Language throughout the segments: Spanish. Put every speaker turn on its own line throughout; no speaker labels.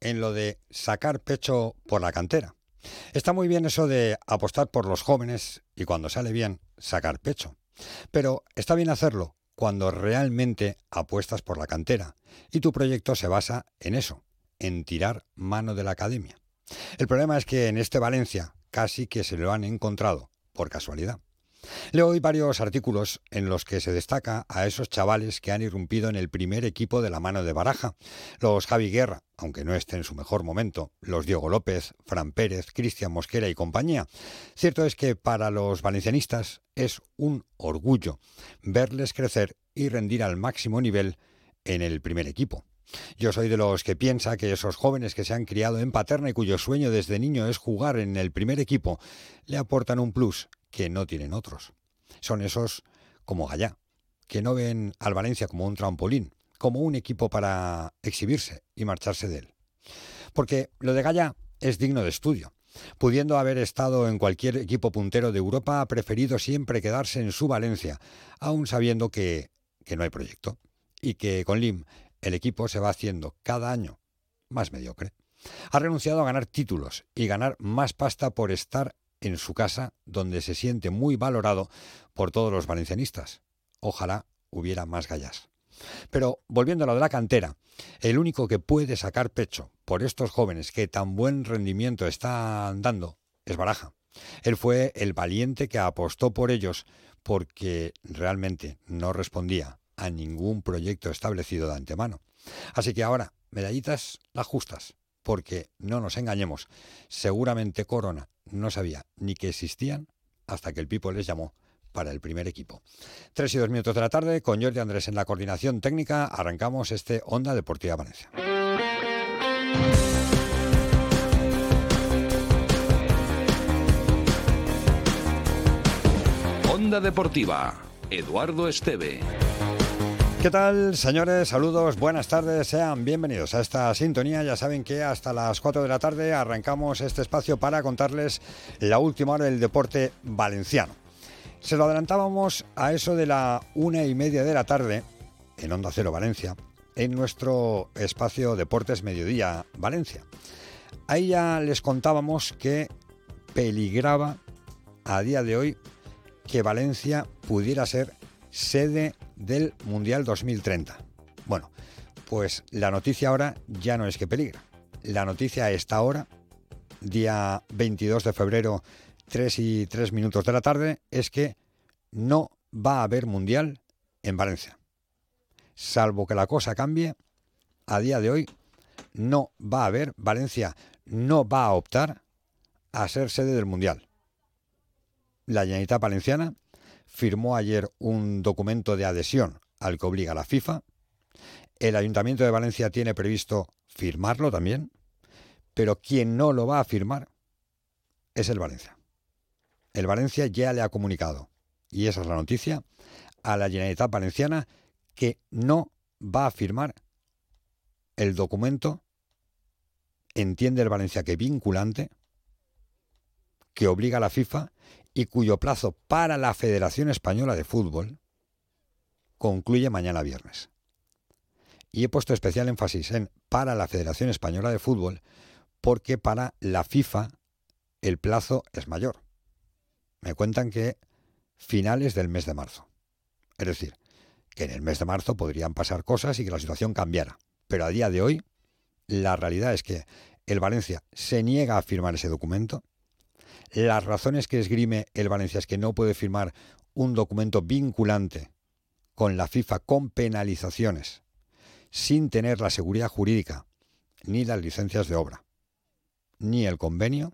en lo de sacar pecho por la cantera. Está muy bien eso de apostar por los jóvenes y cuando sale bien, sacar pecho. Pero está bien hacerlo cuando realmente apuestas por la cantera y tu proyecto se basa en eso, en tirar mano de la academia. El problema es que en este Valencia casi que se lo han encontrado por casualidad. Leo hoy varios artículos en los que se destaca a esos chavales que han irrumpido en el primer equipo de la mano de Baraja. Los Javi Guerra, aunque no esté en su mejor momento, los Diego López, Fran Pérez, Cristian Mosquera y compañía. Cierto es que para los valencianistas es un orgullo verles crecer y rendir al máximo nivel en el primer equipo. Yo soy de los que piensa que esos jóvenes que se han criado en Paterna y cuyo sueño desde niño es jugar en el primer equipo, le aportan un plus que no tienen otros. Son esos como Gallá, que no ven al Valencia como un trampolín, como un equipo para exhibirse y marcharse de él. Porque lo de Gallá es digno de estudio. Pudiendo haber estado en cualquier equipo puntero de Europa, ha preferido siempre quedarse en su Valencia, aun sabiendo que, que no hay proyecto y que con Lim el equipo se va haciendo cada año más mediocre. Ha renunciado a ganar títulos y ganar más pasta por estar en su casa, donde se siente muy valorado por todos los valencianistas. Ojalá hubiera más gallas. Pero volviendo a lo de la cantera, el único que puede sacar pecho por estos jóvenes que tan buen rendimiento están dando es Baraja. Él fue el valiente que apostó por ellos porque realmente no respondía a ningún proyecto establecido de antemano. Así que ahora, medallitas las justas, porque no nos engañemos, seguramente Corona no sabía ni que existían hasta que el Pipo les llamó para el primer equipo. Tres y dos minutos de la tarde, con Jordi Andrés en la coordinación técnica, arrancamos este Onda Deportiva Valencia.
Onda Deportiva, Eduardo Esteve.
¿Qué tal, señores? Saludos, buenas tardes, sean bienvenidos a esta sintonía. Ya saben que hasta las 4 de la tarde arrancamos este espacio para contarles la última hora del deporte valenciano. Se lo adelantábamos a eso de la una y media de la tarde en Onda Cero Valencia, en nuestro espacio Deportes Mediodía Valencia. Ahí ya les contábamos que peligraba a día de hoy que Valencia pudiera ser sede del Mundial 2030. Bueno, pues la noticia ahora ya no es que peligra. La noticia a esta hora, día 22 de febrero, 3 y 3 minutos de la tarde, es que no va a haber Mundial en Valencia. Salvo que la cosa cambie, a día de hoy no va a haber, Valencia no va a optar a ser sede del Mundial. La Generalitat Valenciana firmó ayer un documento de adhesión al que obliga la FIFA. El Ayuntamiento de Valencia tiene previsto firmarlo también, pero quien no lo va a firmar es el Valencia. El Valencia ya le ha comunicado, y esa es la noticia, a la Generalitat Valenciana que no va a firmar el documento, entiende el Valencia que vinculante, que obliga a la FIFA y cuyo plazo para la Federación Española de Fútbol concluye mañana viernes. Y he puesto especial énfasis en para la Federación Española de Fútbol porque para la FIFA el plazo es mayor. Me cuentan que finales del mes de marzo. Es decir, que en el mes de marzo podrían pasar cosas y que la situación cambiara. Pero a día de hoy, la realidad es que el Valencia se niega a firmar ese documento las razones que esgrime el Valencia es que no puede firmar un documento vinculante con la FIFA con penalizaciones sin tener la seguridad jurídica ni las licencias de obra, ni el convenio,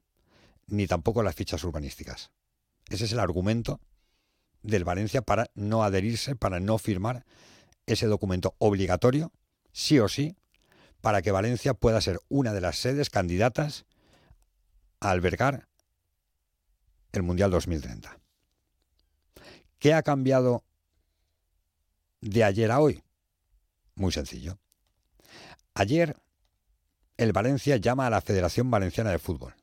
ni tampoco las fichas urbanísticas. Ese es el argumento del Valencia para no adherirse, para no firmar ese documento obligatorio, sí o sí, para que Valencia pueda ser una de las sedes candidatas a albergar el Mundial 2030. ¿Qué ha cambiado de ayer a hoy? Muy sencillo. Ayer el Valencia llama a la Federación Valenciana de Fútbol.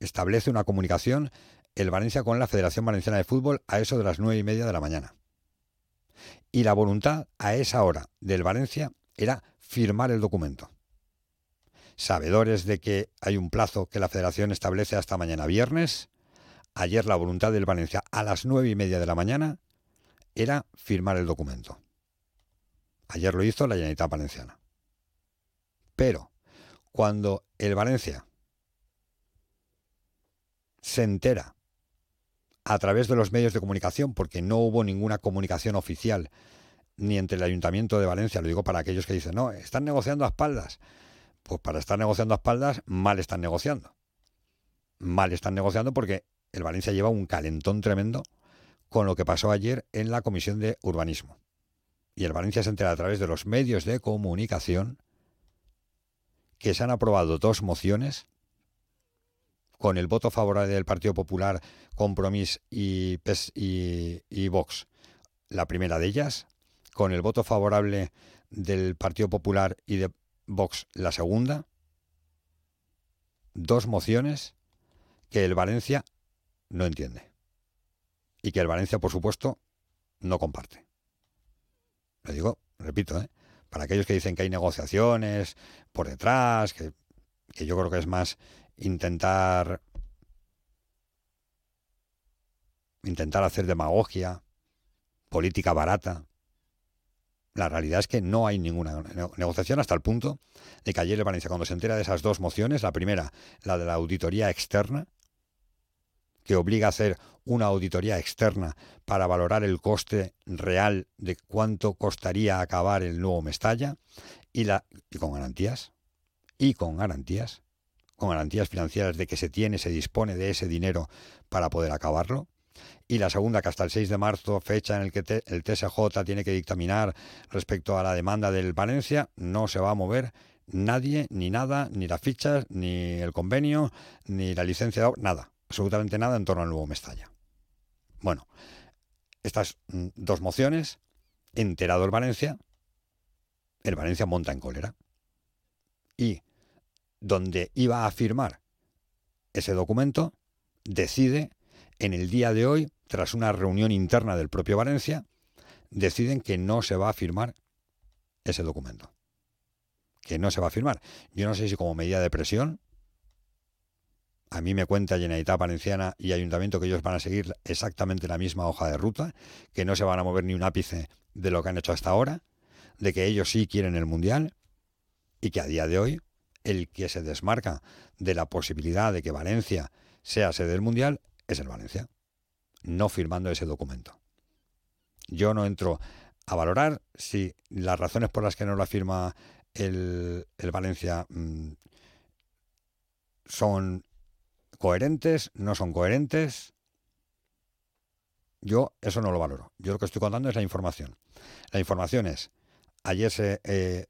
Establece una comunicación el Valencia con la Federación Valenciana de Fútbol a eso de las nueve y media de la mañana. Y la voluntad a esa hora del Valencia era firmar el documento. Sabedores de que hay un plazo que la federación establece hasta mañana viernes, ayer la voluntad del Valencia a las nueve y media de la mañana era firmar el documento. Ayer lo hizo la Generalitat Valenciana. Pero cuando el Valencia se entera a través de los medios de comunicación, porque no hubo ninguna comunicación oficial ni entre el Ayuntamiento de Valencia, lo digo para aquellos que dicen, no, están negociando a espaldas. Pues para estar negociando a espaldas, mal están negociando. Mal están negociando porque el Valencia lleva un calentón tremendo con lo que pasó ayer en la Comisión de Urbanismo. Y el Valencia se entera a través de los medios de comunicación que se han aprobado dos mociones con el voto favorable del Partido Popular, Compromís y, y, y Vox. La primera de ellas, con el voto favorable del Partido Popular y de Vox la segunda, dos mociones que el Valencia no entiende y que el Valencia, por supuesto, no comparte. Lo digo, repito, ¿eh? para aquellos que dicen que hay negociaciones por detrás, que, que yo creo que es más intentar intentar hacer demagogia, política barata, la realidad es que no hay ninguna negociación hasta el punto de que ayer el Valencia, cuando se entera de esas dos mociones, la primera, la de la auditoría externa, que obliga a hacer una auditoría externa para valorar el coste real de cuánto costaría acabar el nuevo Mestalla, y, la, y con garantías, y con garantías, con garantías financieras de que se tiene, se dispone de ese dinero para poder acabarlo y la segunda que hasta el 6 de marzo, fecha en el que el TSJ tiene que dictaminar respecto a la demanda del Valencia, no se va a mover nadie, ni nada, ni las fichas, ni el convenio, ni la licencia, nada, absolutamente nada en torno al nuevo Mestalla. Bueno, estas mm, dos mociones, enterado el Valencia, el Valencia monta en cólera. Y donde iba a firmar ese documento, decide en el día de hoy, tras una reunión interna del propio Valencia, deciden que no se va a firmar ese documento. Que no se va a firmar. Yo no sé si como medida de presión, a mí me cuenta Generalitat Valenciana y Ayuntamiento que ellos van a seguir exactamente la misma hoja de ruta, que no se van a mover ni un ápice de lo que han hecho hasta ahora, de que ellos sí quieren el Mundial y que a día de hoy el que se desmarca de la posibilidad de que Valencia sea sede del Mundial es el Valencia, no firmando ese documento. Yo no entro a valorar si las razones por las que no la firma el, Valencia mm, son coherentes, no son coherentes. Yo eso no lo valoro. Yo lo que estoy contando es la información. La información es, ayer se eh,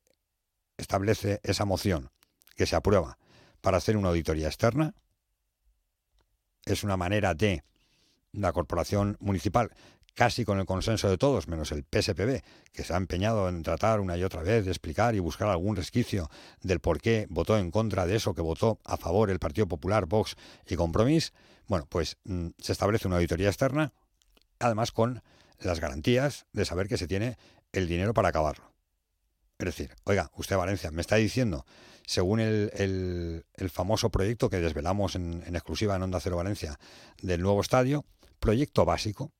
establece esa moción que se aprueba para hacer una auditoría externa es una manera de la corporación municipal, casi con el consenso de todos, menos el PSPB, que se ha empeñado en tratar una y otra vez de explicar y buscar algún resquicio del por qué votó en contra de eso que votó a favor el Partido Popular, Vox y Compromís, bueno, pues mm, se establece una auditoría externa, además con las garantías de saber que se tiene el dinero para acabarlo. Es decir, oiga, usted Valencia me está diciendo según el, famoso proyecto que desvelamos en, exclusiva en Onda Cero Valencia del nuevo estadio, proyecto básico.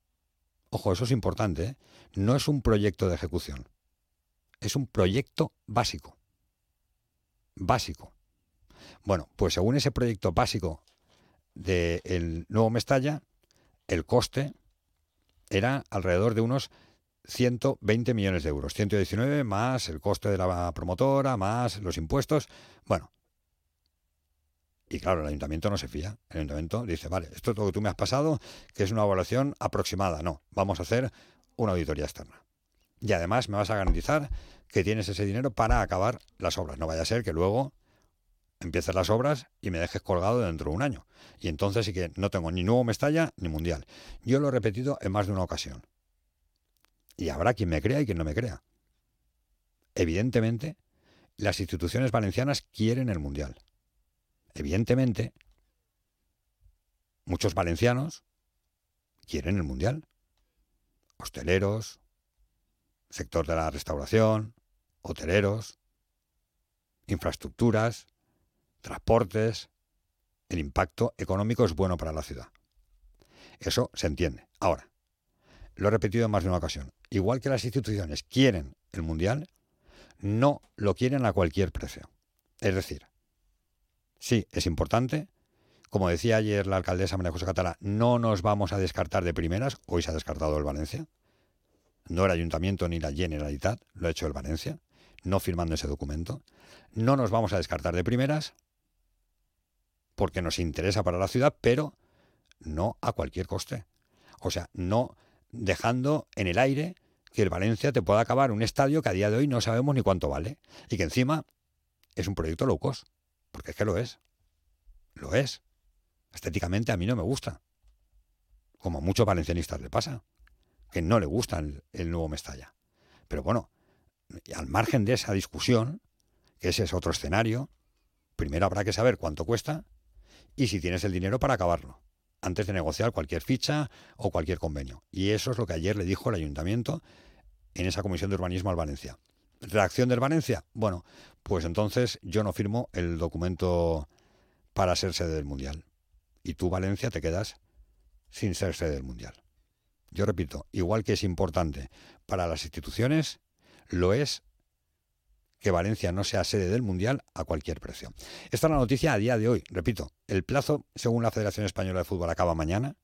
Ojo, eso es importante, ¿eh? no es un proyecto de ejecución, es un proyecto básico. Básico. Bueno, pues según ese proyecto básico del nuevo Mestalla, el coste era alrededor de unos 120 millones de euros. 119 más el coste de la promotora, más los impuestos. Bueno. Y claro, el ayuntamiento no se fía. El ayuntamiento dice, vale, esto es lo que tú me has pasado, que es una evaluación aproximada. No, vamos a hacer una auditoría externa. Y además me vas a garantizar que tienes ese dinero para acabar las obras. No vaya a ser que luego empieces las obras y me dejes colgado dentro de un año. Y entonces sí que no tengo ni nuevo Mestalla ni Mundial. Yo lo he repetido en más de una ocasión. Y habrá quien me crea y quien no me crea. Evidentemente, las instituciones valencianas quieren el Mundial. Evidentemente, muchos valencianos quieren el Mundial. Hosteleros, sector de la restauración, hoteleros, infraestructuras, transportes, el impacto económico es bueno para la ciudad. Eso se entiende. Ahora, lo he repetido en más de una ocasión, igual que las instituciones quieren el Mundial, no lo quieren a cualquier precio. Es decir, sí, es importante, como decía ayer la alcaldesa María José Catala, no nos vamos a descartar de primeras, hoy se ha descartado el Valencia, no el ayuntamiento ni la Generalitat, lo ha hecho el Valencia, no firmando ese documento, no nos vamos a descartar de primeras, porque nos interesa para la ciudad, pero no a cualquier coste. O sea, no dejando en el aire que el Valencia te pueda acabar un estadio que a día de hoy no sabemos ni cuánto vale. Y que encima es un proyecto low cost. Porque es que lo es. Lo es. Estéticamente a mí no me gusta. Como a muchos valencianistas le pasa. Que no le gusta el, el nuevo Mestalla. Pero bueno, al margen de esa discusión, que ese es otro escenario, primero habrá que saber cuánto cuesta y si tienes el dinero para acabarlo, antes de negociar cualquier ficha o cualquier convenio. Y eso es lo que ayer le dijo el ayuntamiento en esa comisión de urbanismo al Valencia. ¿Reacción del Valencia? Bueno, pues entonces yo no firmo el documento para ser sede del Mundial. Y tú, Valencia, te quedas sin ser sede del Mundial. Yo repito, igual que es importante para las instituciones, lo es que Valencia no sea sede del Mundial a cualquier precio. Esta es la noticia a día de hoy. Repito, el plazo, según la Federación Española de Fútbol, acaba mañana.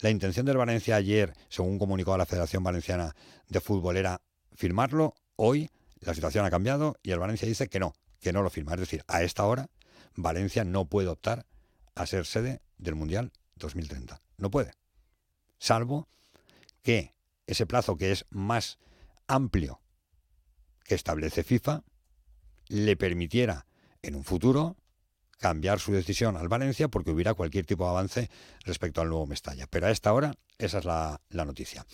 La intención del Valencia ayer, según comunicó la Federación Valenciana de Fútbol, era firmarlo. Hoy la situación ha cambiado y el Valencia dice que no, que no lo firma. Es decir, a esta hora Valencia no puede optar a ser sede del Mundial 2030. No puede. Salvo que ese plazo que es más amplio que establece FIFA le permitiera en un futuro cambiar su decisión al Valencia porque hubiera cualquier tipo de avance respecto al nuevo Mestalla. Pero a esta hora esa es la, la noticia.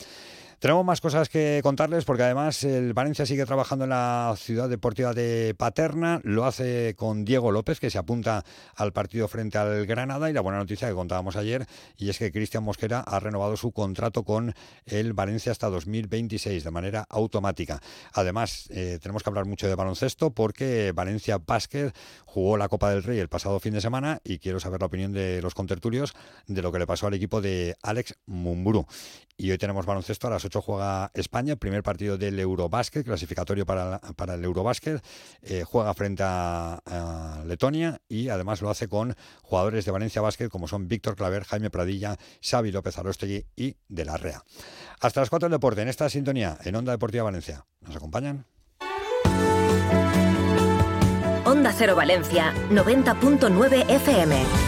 Tenemos más cosas que contarles porque además el Valencia sigue trabajando en la ciudad deportiva de Paterna, lo hace con Diego López que se apunta al partido frente al Granada y la buena noticia que contábamos ayer y es que Cristian Mosquera ha renovado su contrato con el Valencia hasta 2026 de manera automática. Además, eh, tenemos que hablar mucho de baloncesto porque Valencia Basket jugó la Copa del Rey el pasado fin de semana y quiero saber la opinión de los contertulios de lo que le pasó al equipo de Alex Mumburu. Y hoy tenemos baloncesto a las 8 juega España, el primer partido del Eurobásquet, clasificatorio para, para el Eurobásquet. Eh, juega frente a, Letonia y además lo hace con jugadores de Valencia Básquet como son Víctor Claver, Jaime Pradilla, Xavi López Arostegui y De la Rea. Hasta las 4 del deporte en esta sintonía en Onda Deportiva Valencia. ¿Nos acompañan?
Onda Cero Valencia, 90.9 FM.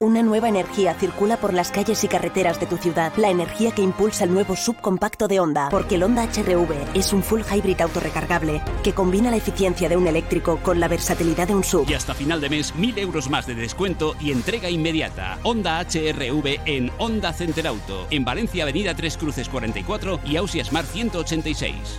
Una nueva energía circula por las calles y carreteras de tu ciudad. La energía que impulsa el nuevo subcompacto de Honda. Porque el Honda HRV es un full hybrid autorrecargable que combina la eficiencia de un eléctrico con la versatilidad de un sub.
Y hasta final de mes, mil euros más de descuento y entrega inmediata. Honda HRV en Honda Center Auto. En Valencia, Avenida Tres Cruces 44 y Ausia Smart 186.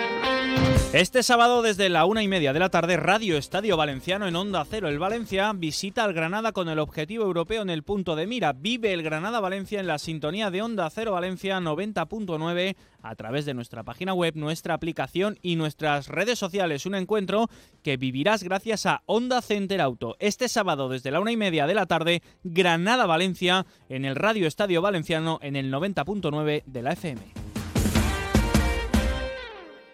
Este sábado desde la una y media de la tarde, Radio Estadio Valenciano en Onda Cero. El Valencia visita al Granada con el objetivo europeo en el punto de mira. Vive el Granada-Valencia en la sintonía de Onda Cero Valencia 90.9 a través de nuestra página web, nuestra aplicación y nuestras redes sociales. Un encuentro que vivirás gracias a Onda Center Auto. Este sábado desde la una y media de la tarde, Granada-Valencia en el Radio Estadio Valenciano en el 90.9 de la FM.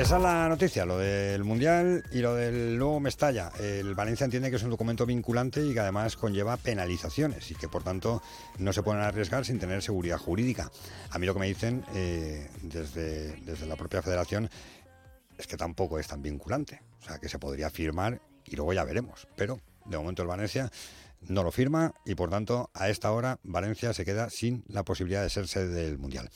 Esa es la noticia, lo del Mundial y lo del nuevo Mestalla. El Valencia entiende que es un documento vinculante y que además conlleva penalizaciones y que por tanto no se pueden arriesgar sin tener seguridad jurídica. A mí lo que me dicen eh, desde, desde la propia federación es que tampoco es tan vinculante. O sea, que se podría firmar y luego ya veremos. Pero de momento el Valencia no lo firma y por tanto a esta hora Valencia se queda sin la posibilidad de ser sede del Mundial.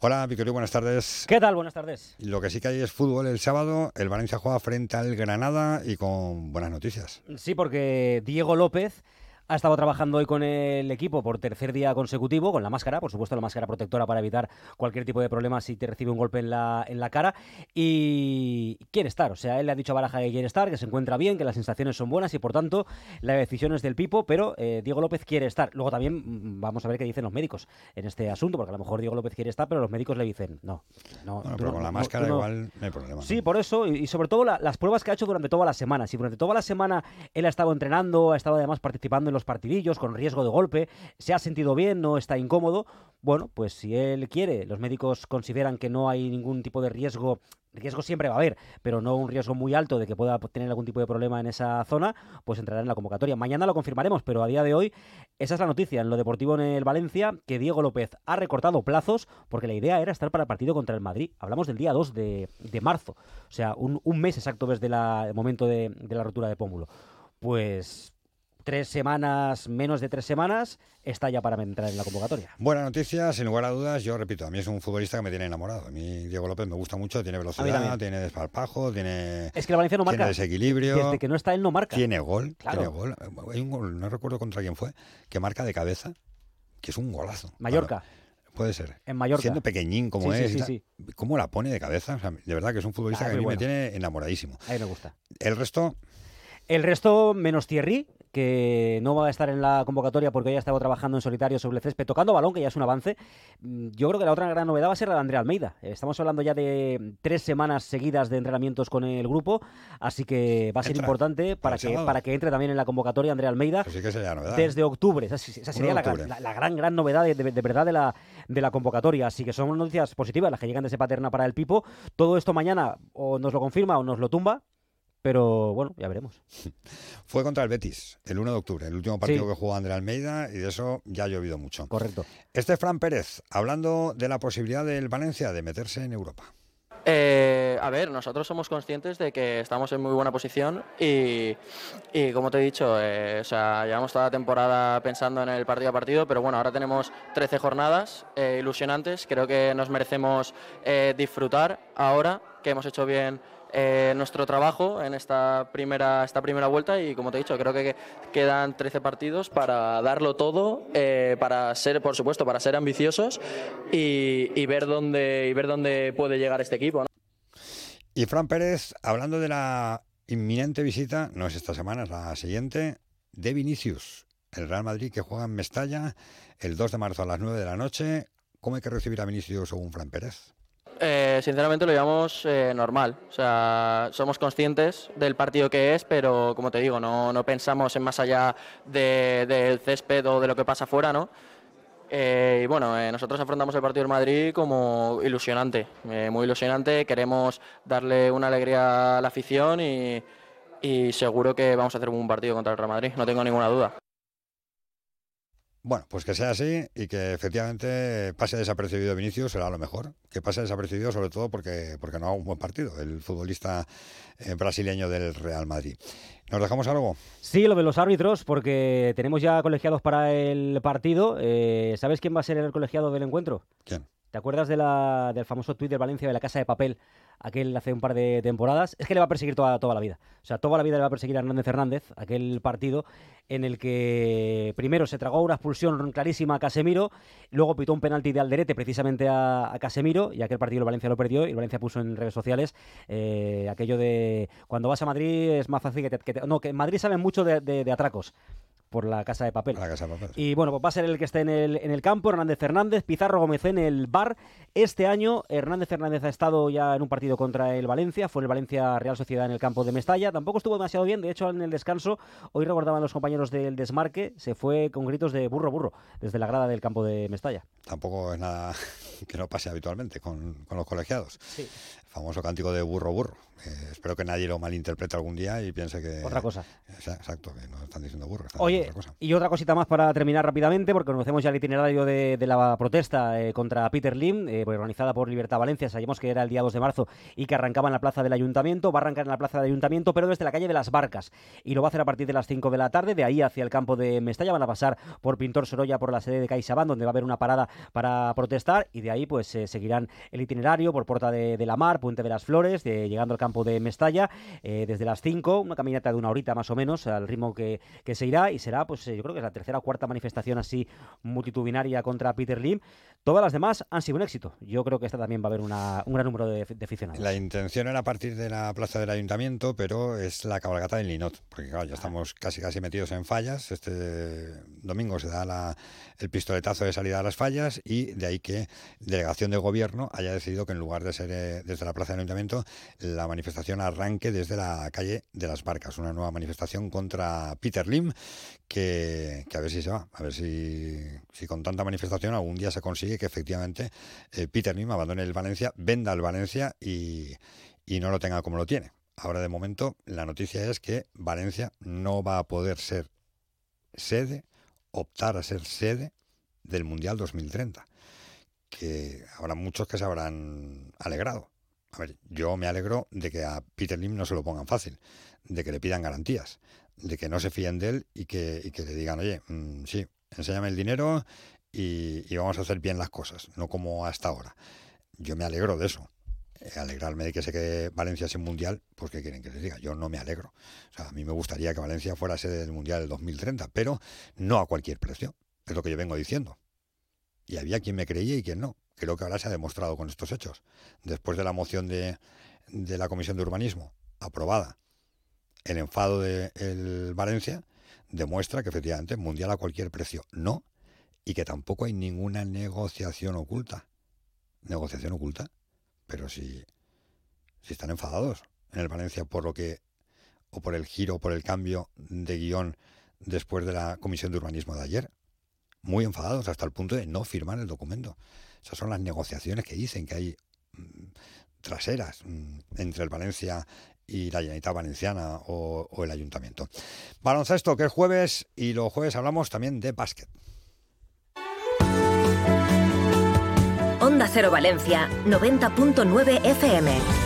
Hola Victorio, buenas tardes.
¿Qué tal? Buenas tardes.
Lo que sí que hay es fútbol el sábado, el Valencia juega frente al Granada y con buenas noticias.
Sí, porque Diego López ha estado trabajando hoy con el equipo por tercer día consecutivo, con la máscara, por supuesto la máscara protectora para evitar cualquier tipo de problema si te recibe un golpe en la, en la cara. Y quiere estar, o sea, él le ha dicho a Baraja que quiere estar, que se encuentra bien, que las sensaciones son buenas y por tanto la decisión es del Pipo, pero eh, Diego López quiere estar. Luego también mm, vamos a ver qué dicen los médicos en este asunto, porque a lo mejor Diego López quiere estar, pero los médicos le dicen no. no
bueno, pero con la máscara igual no hay problema.
Sí, por eso, y, sobre todo la, las pruebas que ha hecho durante toda la semana. Si durante toda la semana él ha estado entrenando, ha estado además participando en los partidillos con riesgo de golpe, se ha sentido bien, no está incómodo, bueno, pues si él quiere, los médicos consideran que no hay ningún tipo de riesgo, riesgo siempre va a haber, pero no un riesgo muy alto de que pueda tener algún tipo de problema en esa zona, pues entrará en la convocatoria. Mañana lo confirmaremos, pero a día de hoy esa es la noticia en lo deportivo en el Valencia, que Diego López ha recortado plazos porque la idea era estar para el partido contra el Madrid. Hablamos del día 2 de, de marzo, o sea, un, un, mes exacto desde la, el momento de, de la rotura de pómulo. Pues tres semanas, menos de tres semanas, está ya para entrar en la convocatoria.
Buena noticia, sin lugar a dudas. Yo repito, a mí es un futbolista que me tiene enamorado. A mí Diego López me gusta mucho, tiene velocidad, tiene desparpajo, tiene,
es que el Valencia no marca.
tiene desequilibrio.
Desde que no está él no marca.
Tiene gol, claro. tiene gol. Hay un gol, no recuerdo contra quién fue, que marca de cabeza, que es un golazo.
Mallorca.
Claro. Puede ser.
En Mallorca.
Siendo pequeñín como
sí,
es.
Sí, sí,
¿Cómo la pone de cabeza? O sea, de verdad que es un futbolista
Ah,
que a mí
bueno.
me tiene enamoradísimo.
A mí me gusta.
El resto,
El resto, menos Thierry, que no va a estar en la convocatoria porque hoy ha estado trabajando en solitario sobre el césped, tocando balón, que ya es un avance. Mm, Yo creo que la otra gran novedad va a ser la de Andrea Almeida. Estamos hablando ya de tres semanas seguidas de entrenamientos con el grupo, así que va a ser
Entra.
importante para que, para que entre también en la convocatoria Andrea Almeida.
pues sí que sería novedad.
Desde octubre, esa, esa sería la,
octubre.
gran- la- la gran, gran novedad de, de- de verdad de la, de la convocatoria. Así que son noticias positivas las que llegan desde Paterna para el Pipo. Todo esto mañana o nos lo confirma o nos lo tumba, pero bueno, ya veremos.
Fue contra el Betis, el 1 de octubre, el último partido
Sí.
que jugó Andrea Almeida, y de eso ya ha llovido mucho.
Correcto.
Este Fran Pérez, hablando de la posibilidad del Valencia de meterse en Europa.
Eh, a ver, nosotros somos conscientes de que estamos en muy buena posición y, y como te he dicho, eh, o sea, llevamos toda la temporada pensando en el partido a partido, pero bueno, ahora tenemos 13 jornadas eh, ilusionantes, creo que nos merecemos eh, disfrutar ahora que hemos hecho bien eh, nuestro trabajo en esta primera, esta primera vuelta y como te he dicho, creo que quedan 13 partidos para darlo todo, eh, para ser, por supuesto, para ser ambiciosos y, ver dónde y ver dónde puede llegar este equipo.
Y Fran Pérez, hablando de la inminente visita, no es esta semana, es la siguiente, de Vinicius, el Real Madrid que juega en Mestalla el 2 de marzo a las 9 de la noche. ¿Cómo hay que recibir a Vinicius según Fran Pérez?
Eh, sinceramente lo llevamos eh, normal, o sea, somos conscientes del partido que es, pero como te digo, no, no pensamos en más allá de- del césped o de lo que pasa afuera, ¿no? Eh, y bueno, eh, nosotros afrontamos el partido del Madrid como ilusionante, muy ilusionante. Queremos darle una alegría a la afición y, y seguro que vamos a hacer un buen partido contra el Real Madrid, no tengo ninguna duda.
Bueno, pues que sea así y que efectivamente pase desapercibido Vinicius será lo mejor. Que pase desapercibido sobre todo porque, porque no haga un buen partido, el futbolista eh, brasileño del Real Madrid. ¿Nos dejamos algo?
Sí, lo de los árbitros, porque tenemos ya colegiados para el partido. Eh, ¿Sabes quién va a ser el colegiado del encuentro?
¿Quién?
¿Te acuerdas de la, del famoso tuit de Valencia de la Casa de Papel? Aquel hace un par de temporadas. Es que le va a perseguir toda, toda la vida. O sea, toda la vida le va a perseguir a Hernández Hernández, aquel partido en el que primero se tragó una expulsión clarísima a Casemiro, luego pitó un penalti de Alderete precisamente a, Casemiro, y aquel partido el Valencia lo perdió, y Valencia puso en redes sociales eh, aquello de cuando vas a Madrid es más fácil que te... no, que en Madrid saben mucho de atracos por la Casa de Papel. Y bueno, pues va a ser el que esté en el, en el campo, Hernández Fernández, Pizarro Gómez en el bar. Este año Hernández Fernández ha estado ya en un partido contra el Valencia, fue el Valencia Real Sociedad en el campo de Mestalla. Tampoco estuvo demasiado bien, de hecho en el descanso, hoy recordaban los compañeros del desmarque, se fue con gritos de burro burro desde la grada del campo de Mestalla.
Tampoco es nada que no pase habitualmente con, con los colegiados. Sí. famoso cántico de burro burro. Eh, espero que nadie lo malinterprete algún día y piense que...
Otra cosa.
Exacto, que no están diciendo burro.
Oye, y otra cosita más para terminar rápidamente, porque conocemos ya el itinerario de, la protesta eh, contra Peter Lim, eh, pues, organizada por Libertad Valencia. Sabíamos que era el día 2 de marzo y que arrancaba en la plaza del Ayuntamiento. Va a arrancar en la plaza del Ayuntamiento, pero desde la calle de las Barcas. Y lo va a hacer a partir de las 5 de la tarde. De ahí hacia el campo de Mestalla van a pasar por Pintor Sorolla, por la sede de CaixaBank, donde va a haber una parada para protestar. Y de ahí pues seguirán el itinerario por Puerta de, la Mar, Puente de las Flores, llegando al campo de Mestalla eh, desde las 5, una caminata de una horita más o menos, al ritmo que, se irá, y será, pues yo creo que es la tercera o cuarta manifestación así multitudinaria contra Peter Lim. Todas las demás han sido un éxito. Yo creo que esta también va a haber un gran número de, aficionados.
La intención era partir de la plaza del ayuntamiento, pero es la cabalgata del Linot, porque claro, ya estamos casi casi metidos en fallas. Este domingo se da el pistoletazo de salida a las fallas y de ahí que delegación de gobierno haya decidido que en lugar de ser eh, desde la plaza del ayuntamiento, la manifestación arranque desde la calle de las Barcas, una nueva manifestación contra Peter Lim, que, a ver si se va, a ver si, si, con tanta manifestación algún día se consigue que efectivamente eh, Peter Lim abandone el Valencia, venda el Valencia y, y no lo tenga como lo tiene. Ahora de momento la noticia es que Valencia no va a poder ser sede, optar a ser sede del Mundial 2030, que habrá muchos que se habrán alegrado. A ver, yo me alegro de que a Peter Lim no se lo pongan fácil, de que le pidan garantías, de que no se fíen de él y que, le digan, oye, mm, sí, enséñame el dinero y, vamos a hacer bien las cosas, no como hasta ahora. Yo me alegro de eso. Eh, alegrarme de que se quede Valencia sin mundial, pues ¿qué quieren que les diga? Yo no me alegro. O sea, a mí me gustaría que Valencia fuera sede del mundial del 2030, pero no a cualquier precio. Es lo que yo vengo diciendo. Y había quien me creía y quien no creo que ahora se ha demostrado con estos hechos. Después de la moción de, la Comisión de Urbanismo aprobada, el enfado de Valencia demuestra que efectivamente mundial a cualquier precio no, y que tampoco hay ninguna negociación oculta. Negociación oculta, pero si, si están enfadados en el Valencia por lo que, o por el giro, por el cambio de guion después de la Comisión de Urbanismo de ayer, muy enfadados hasta el punto de no firmar el documento. Esas son las negociaciones que dicen que hay mm, traseras mm, entre el Valencia y la Generalitat Valenciana o, el Ayuntamiento. Baloncesto, que es jueves, y los jueves hablamos también de básquet.
Onda Cero Valencia, 90.9 FM.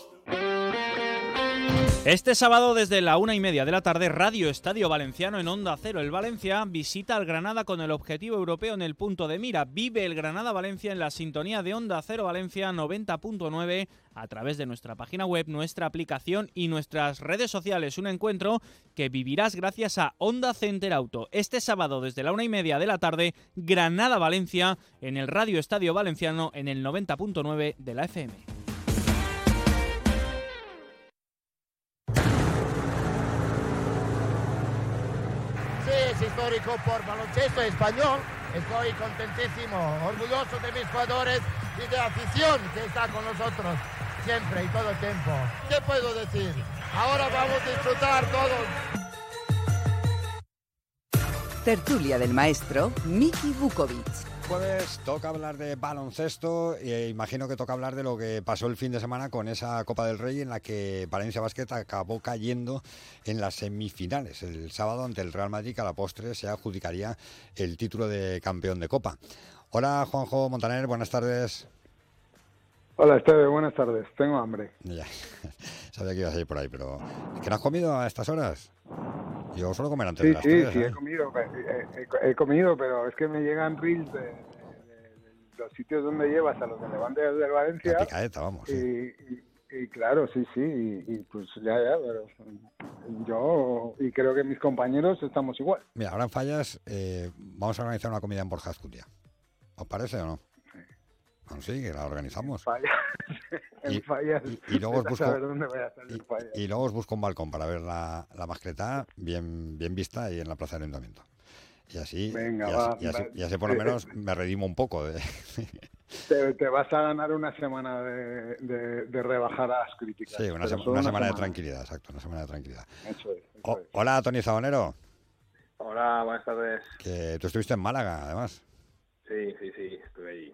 Este sábado desde la una y media de la tarde, Radio Estadio Valenciano en Onda Cero. El Valencia visita al Granada con el objetivo europeo en el punto de mira. Vive el Granada Valencia en la sintonía de Onda Cero Valencia 90.9 a través de nuestra página web, nuestra aplicación y nuestras redes sociales. Un encuentro que vivirás gracias a Onda Center Auto. Este sábado desde la una y media de la tarde, Granada Valencia en el Radio Estadio Valenciano en el 90.9 de la FM.
Es histórico por baloncesto español. Estoy contentísimo, orgulloso de mis jugadores y de afición que está con nosotros siempre y todo el tiempo. ¿Qué puedo decir? Ahora vamos a disfrutar todos.
Tertulia del maestro Miki Vukovic
jueves toca hablar de baloncesto e imagino que toca hablar de lo que pasó el fin de semana con esa Copa del Rey en la que Valencia Basket acabó cayendo en las semifinales. El sábado ante el Real Madrid que a la postre se adjudicaría el título de campeón de Copa. Hola Juanjo Montaner, buenas tardes.
Hola Esteve, buenas tardes. Tengo hambre.
Ya, sabía que ibas a ir por ahí, pero ¿qué no has comido a estas horas? Yo suelo comer antes
sí,
de las
Sí,
tres,
sí,
¿eh?
he comido, he, comido, pero es que me llegan reels de, los sitios donde llevas a los de Levante del Valencia.
La picadeta, vamos.
Y, y, y, claro, sí, sí, y, pues ya, ya, pero yo y creo que mis compañeros estamos igual.
Mira, ahora en Fallas eh, vamos a organizar una comida en Borja Azcutia. ¿Os parece o no? Sí, que la organizamos.
Fallas.
Y,
en fallas.
Y, y luego os busco,
fallas.
y, luego os busco un balcón para ver la, la mascleta bien, bien vista ahí en la plaza del ayuntamiento. Y así,
Venga,
y
va,
así, y así, y así por lo menos me redimo un poco. De...
Te, te, vas a ganar una semana de, de, de rebajadas críticas.
Sí, una,
solo
una, semana, de tranquilidad, exacto, una semana de tranquilidad.
Eso es. Eso
O-
es.
hola, Tony Zabonero,
Hola, buenas tardes.
que tú estuviste en Málaga, además.
Sí, sí, sí, estuve ahí,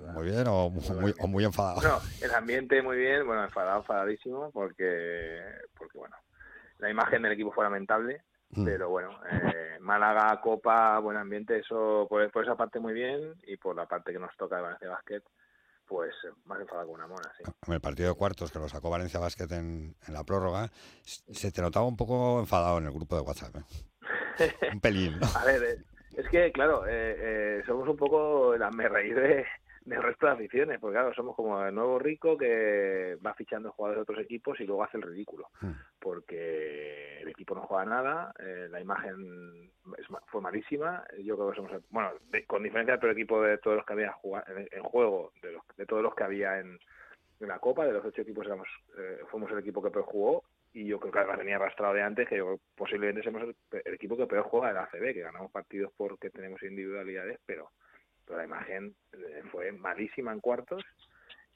muy bien.
Muy o muy, o muy enfadado.
Bueno, el ambiente muy bien, bueno, enfadado, enfadadísimo, porque, porque bueno, la imagen del equipo fue lamentable,
Mm.
pero bueno, eh, Málaga, Copa, buen ambiente, eso por, por esa parte muy bien, y por la parte que nos toca de Valencia Basket, pues más enfadado que una mona, sí.
En el partido de cuartos que lo sacó Valencia Basket en, en la prórroga, se te notaba un poco enfadado en el grupo de WhatsApp. ¿eh? Un pelín, ¿no?
A ver, eh, es que, claro, eh, eh, somos un poco la me reír de, del resto de aficiones, porque claro, somos como el nuevo rico que va fichando jugadores de otros equipos y luego hace el ridículo,
Mm.
porque el equipo no juega nada, eh, la imagen es fue malísima, yo creo que somos, bueno, de- con diferencia del peor equipo de todos los que había jugado, en, en juego, de, los, de todos los que había en, en la Copa, de los ocho equipos éramos, eh, fuimos el equipo que peor jugó, y yo creo que además venía arrastrado de antes, que yo posiblemente somos el, el equipo que peor juega de la ACB, que ganamos partidos porque tenemos individualidades, pero, pero la imagen eh, fue malísima en cuartos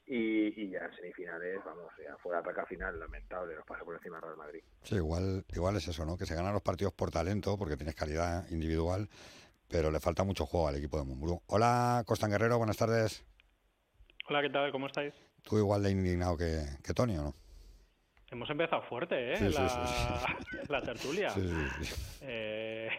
y, y ya en semifinales, vamos, ya fue la ataca final, lamentable, nos pasa por encima del Real Madrid.
Sí, igual, igual es eso, ¿no? Que se ganan los partidos por talento, porque tienes calidad individual, pero le falta mucho juego al equipo de Mumbrú. Hola, Costan Guerrero, buenas tardes.
Hola, ¿qué tal? ¿Cómo estáis?
Tú igual de indignado que, que Tony, ¿o no?
Hemos empezado fuerte, ¿eh?
Sí, sí,
la,
sí,
la tertulia.
Sí, sí, sí.
Eh,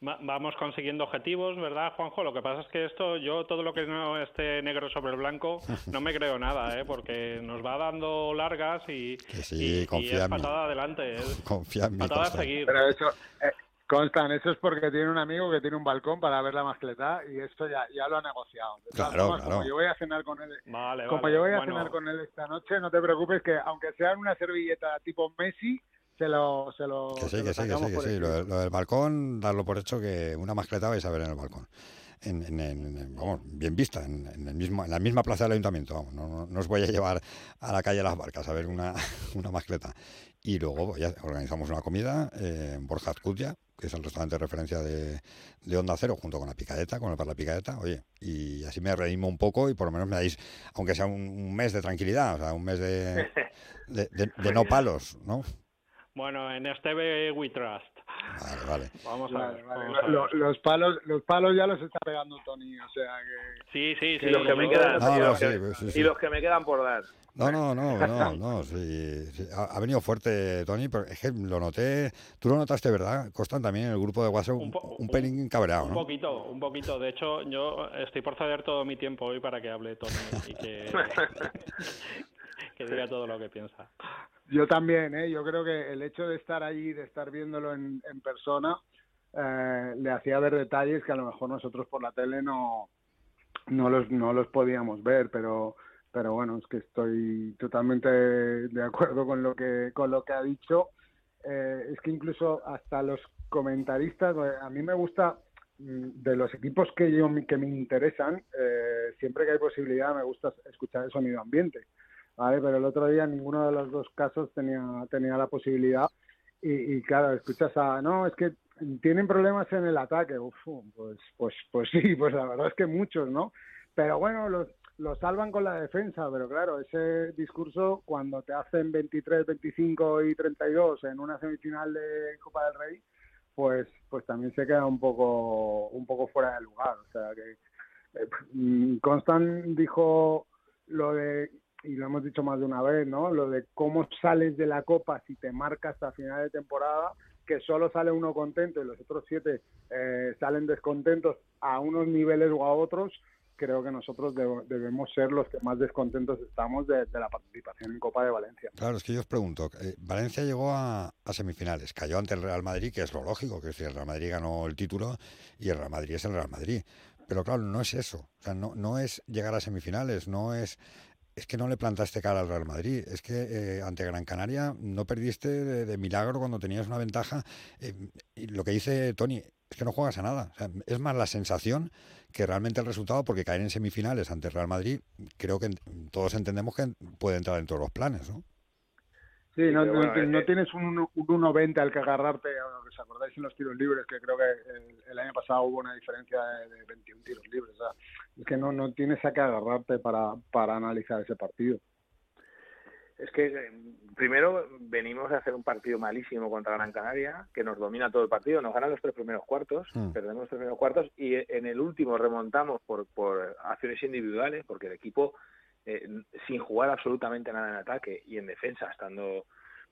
vamos consiguiendo objetivos, ¿verdad, Juanjo? Lo que pasa es que esto, yo todo lo que no esté negro sobre el blanco, no me creo nada, ¿eh? Porque nos va dando largas y,
sí,
y- y
confía
es
en mí.
patada adelante. Es
Confía en mí,
patada a
Constant.
seguir.
Pero eso, eh, Constan, eso es porque tiene un amigo que tiene un balcón para ver la mascleta y esto ya, ya lo ha negociado.
Claro,
formas,
claro.
Como yo voy a cenar con él,
Vale,
como
vale.
yo voy a
Bueno,
cenar con él esta noche, no te preocupes que aunque sea en una servilleta tipo Messi, se lo, se lo,
Que
se
sí,
lo
que sí, que sí, que sí. Lo, de- lo del balcón, darlo por hecho que una mascleta vais a ver en el balcón. En, en- en- en- vamos, bien vista, en, en el mismo, en la misma plaza del ayuntamiento. Vamos, no, no- no os voy a llevar a la calle Las Barcas a ver una, una mascleta. Y luego ya organizamos una comida eh, en Borja Azcutia, que es el restaurante de referencia de, de Onda Cero, junto con la picadeta, con el bar La Picadeta. Oye, y así me reímos un poco y por lo menos me dais, aunque sea un, un mes de tranquilidad, o sea, un mes de- de no palos, ¿no?
Bueno, en este we we trust.
Vale, vale.
Vamos a ver.
vale.
vamos a ver.
Lo- los palos los palos ya los está pegando Tony o sea que
Sí, sí, sí.
y los que me quedan,
No, no,
los
sí, pues sí, sí.
y los que me quedan por dar.
No, no, no, no, no, sí, sí. Ha, ha venido fuerte Tony, pero es que lo noté, tú lo notaste, ¿verdad? Costan también en el grupo de WhatsApp un, un pelín cabreado,
Un
¿no?
poquito, un poquito. De hecho, yo estoy por ceder todo mi tiempo hoy para que hable Tony y que, que diga todo lo que piensa.
Yo también, ¿eh? yo creo que el hecho de estar allí, de estar viéndolo en, en persona, eh, le hacía ver detalles que a lo mejor nosotros por la tele no, no, los, no los podíamos ver, pero, pero bueno, es que estoy totalmente de acuerdo con lo que, con lo que ha dicho. Eh, es que incluso hasta los comentaristas, eh, a mí me gusta mm, de los equipos que yo que me interesan, eh, siempre que hay posibilidad me gusta escuchar el sonido ambiente, ¿vale? Pero el otro día ninguno de los dos casos tenía tenía la posibilidad y, y claro, escuchas a no es que tienen problemas en el ataque, Uf, pues pues pues sí, pues la verdad es que muchos, ¿no? Pero bueno, los lo salvan con la defensa, pero claro, ese discurso cuando te hacen 23, 25 y 32 en una semifinal de Copa del Rey, pues pues también se queda un poco un poco fuera de lugar, o sea que eh, Constant dijo lo de y lo hemos dicho más de una vez, ¿no? Lo de cómo sales de la Copa si te marcas hasta final de temporada, que solo sale uno contento y los otros siete eh, salen descontentos a unos niveles o a otros, creo que nosotros debemos ser los que más descontentos estamos de, la participación en Copa de Valencia.
Claro, es que yo os pregunto, eh, Valencia llegó a, semifinales, cayó ante el Real Madrid, que es lo lógico, que es el Real Madrid ganó el título y el Real Madrid es el Real Madrid. Pero claro, no es eso, o sea, no, no es llegar a semifinales, no es es que no le plantaste cara al Real Madrid. Es que eh, ante Gran Canaria no perdiste de, milagro cuando tenías una ventaja. Eh, y lo que dice Tony es que no juegas a nada. es más la sensación que realmente el resultado, porque caer en semifinales ante el Real Madrid, creo que todos entendemos que puede entrar en todos los planes, ¿no?
Sí, no, no, tienes un, un 1.90 al que agarrarte, acordáis en los tiros libres, que creo que el, año pasado hubo una diferencia de, 21 tiros libres. O sea, es que no, no tienes a qué agarrarte para, para analizar ese partido.
Es que eh, primero venimos de hacer un partido malísimo contra Gran Canaria, que nos domina todo el partido, nos ganan los tres primeros cuartos, mm. perdemos los tres primeros cuartos y en el último remontamos por, por acciones individuales, porque el equipo eh, sin jugar absolutamente nada en ataque y en defensa, estando,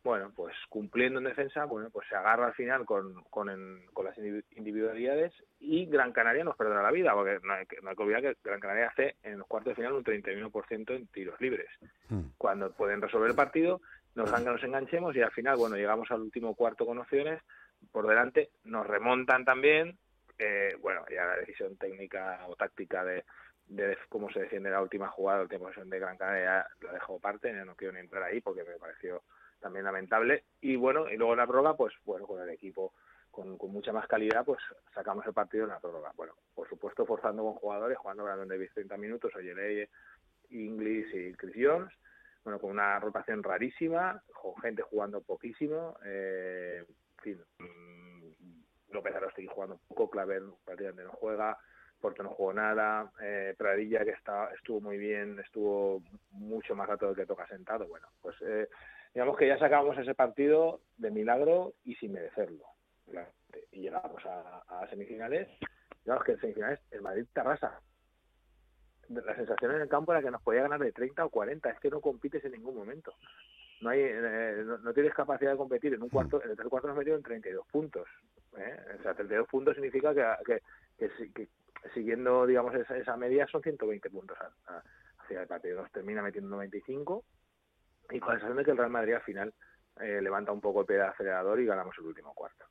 bueno, pues cumpliendo en defensa, bueno, pues se agarra al final con, con, con las individualidades y Gran Canaria nos perdona la vida, porque no hay, que, no hay que olvidar que Gran Canaria hace en los cuartos de final un 31% en tiros libres. Hmm. Cuando pueden resolver el partido, nos dan que nos enganchemos y al final, bueno, llegamos al último cuarto con opciones, por delante nos remontan también, eh, bueno, ya la decisión técnica o táctica de de cómo se defiende la última jugada, la última posición de Gran Canaria, la dejo parte, no quiero ni entrar ahí porque me pareció también lamentable. Y bueno, y luego en la prórroga, pues bueno, con el equipo con, mucha más calidad, pues sacamos el partido en la prórroga. Bueno, por supuesto, forzando con jugadores, jugando Brandon Davis 30 minutos, Oyeleye, Inglis y Chris Jones, bueno, con una rotación rarísima, con gente jugando poquísimo, eh, en fin, mm, López Arostegui jugando poco, Claver prácticamente no juega, Porto no jugó nada, eh, Pradilla que está, estuvo muy bien, estuvo mucho más rato del que toca sentado. Bueno, pues eh, digamos que ya sacamos ese partido de milagro y sin merecerlo. Y llegamos a, semifinales. Digamos que en semifinales el Madrid te arrasa. La sensación en el campo era que nos podía ganar de 30 o 40, es que no compites en ningún momento. No, hay, eh, no, tienes capacidad de competir en un cuarto, en el tercer cuarto nos metido en 32 puntos. ¿eh? O sea, 32 puntos significa que, que, que, siguiendo, digamos, esa, esa media son 120 puntos hacia el partido. Nos termina metiendo 95 y con sensación de que el Real Madrid al final eh, levanta un poco el pie del acelerador y ganamos el último cuarto.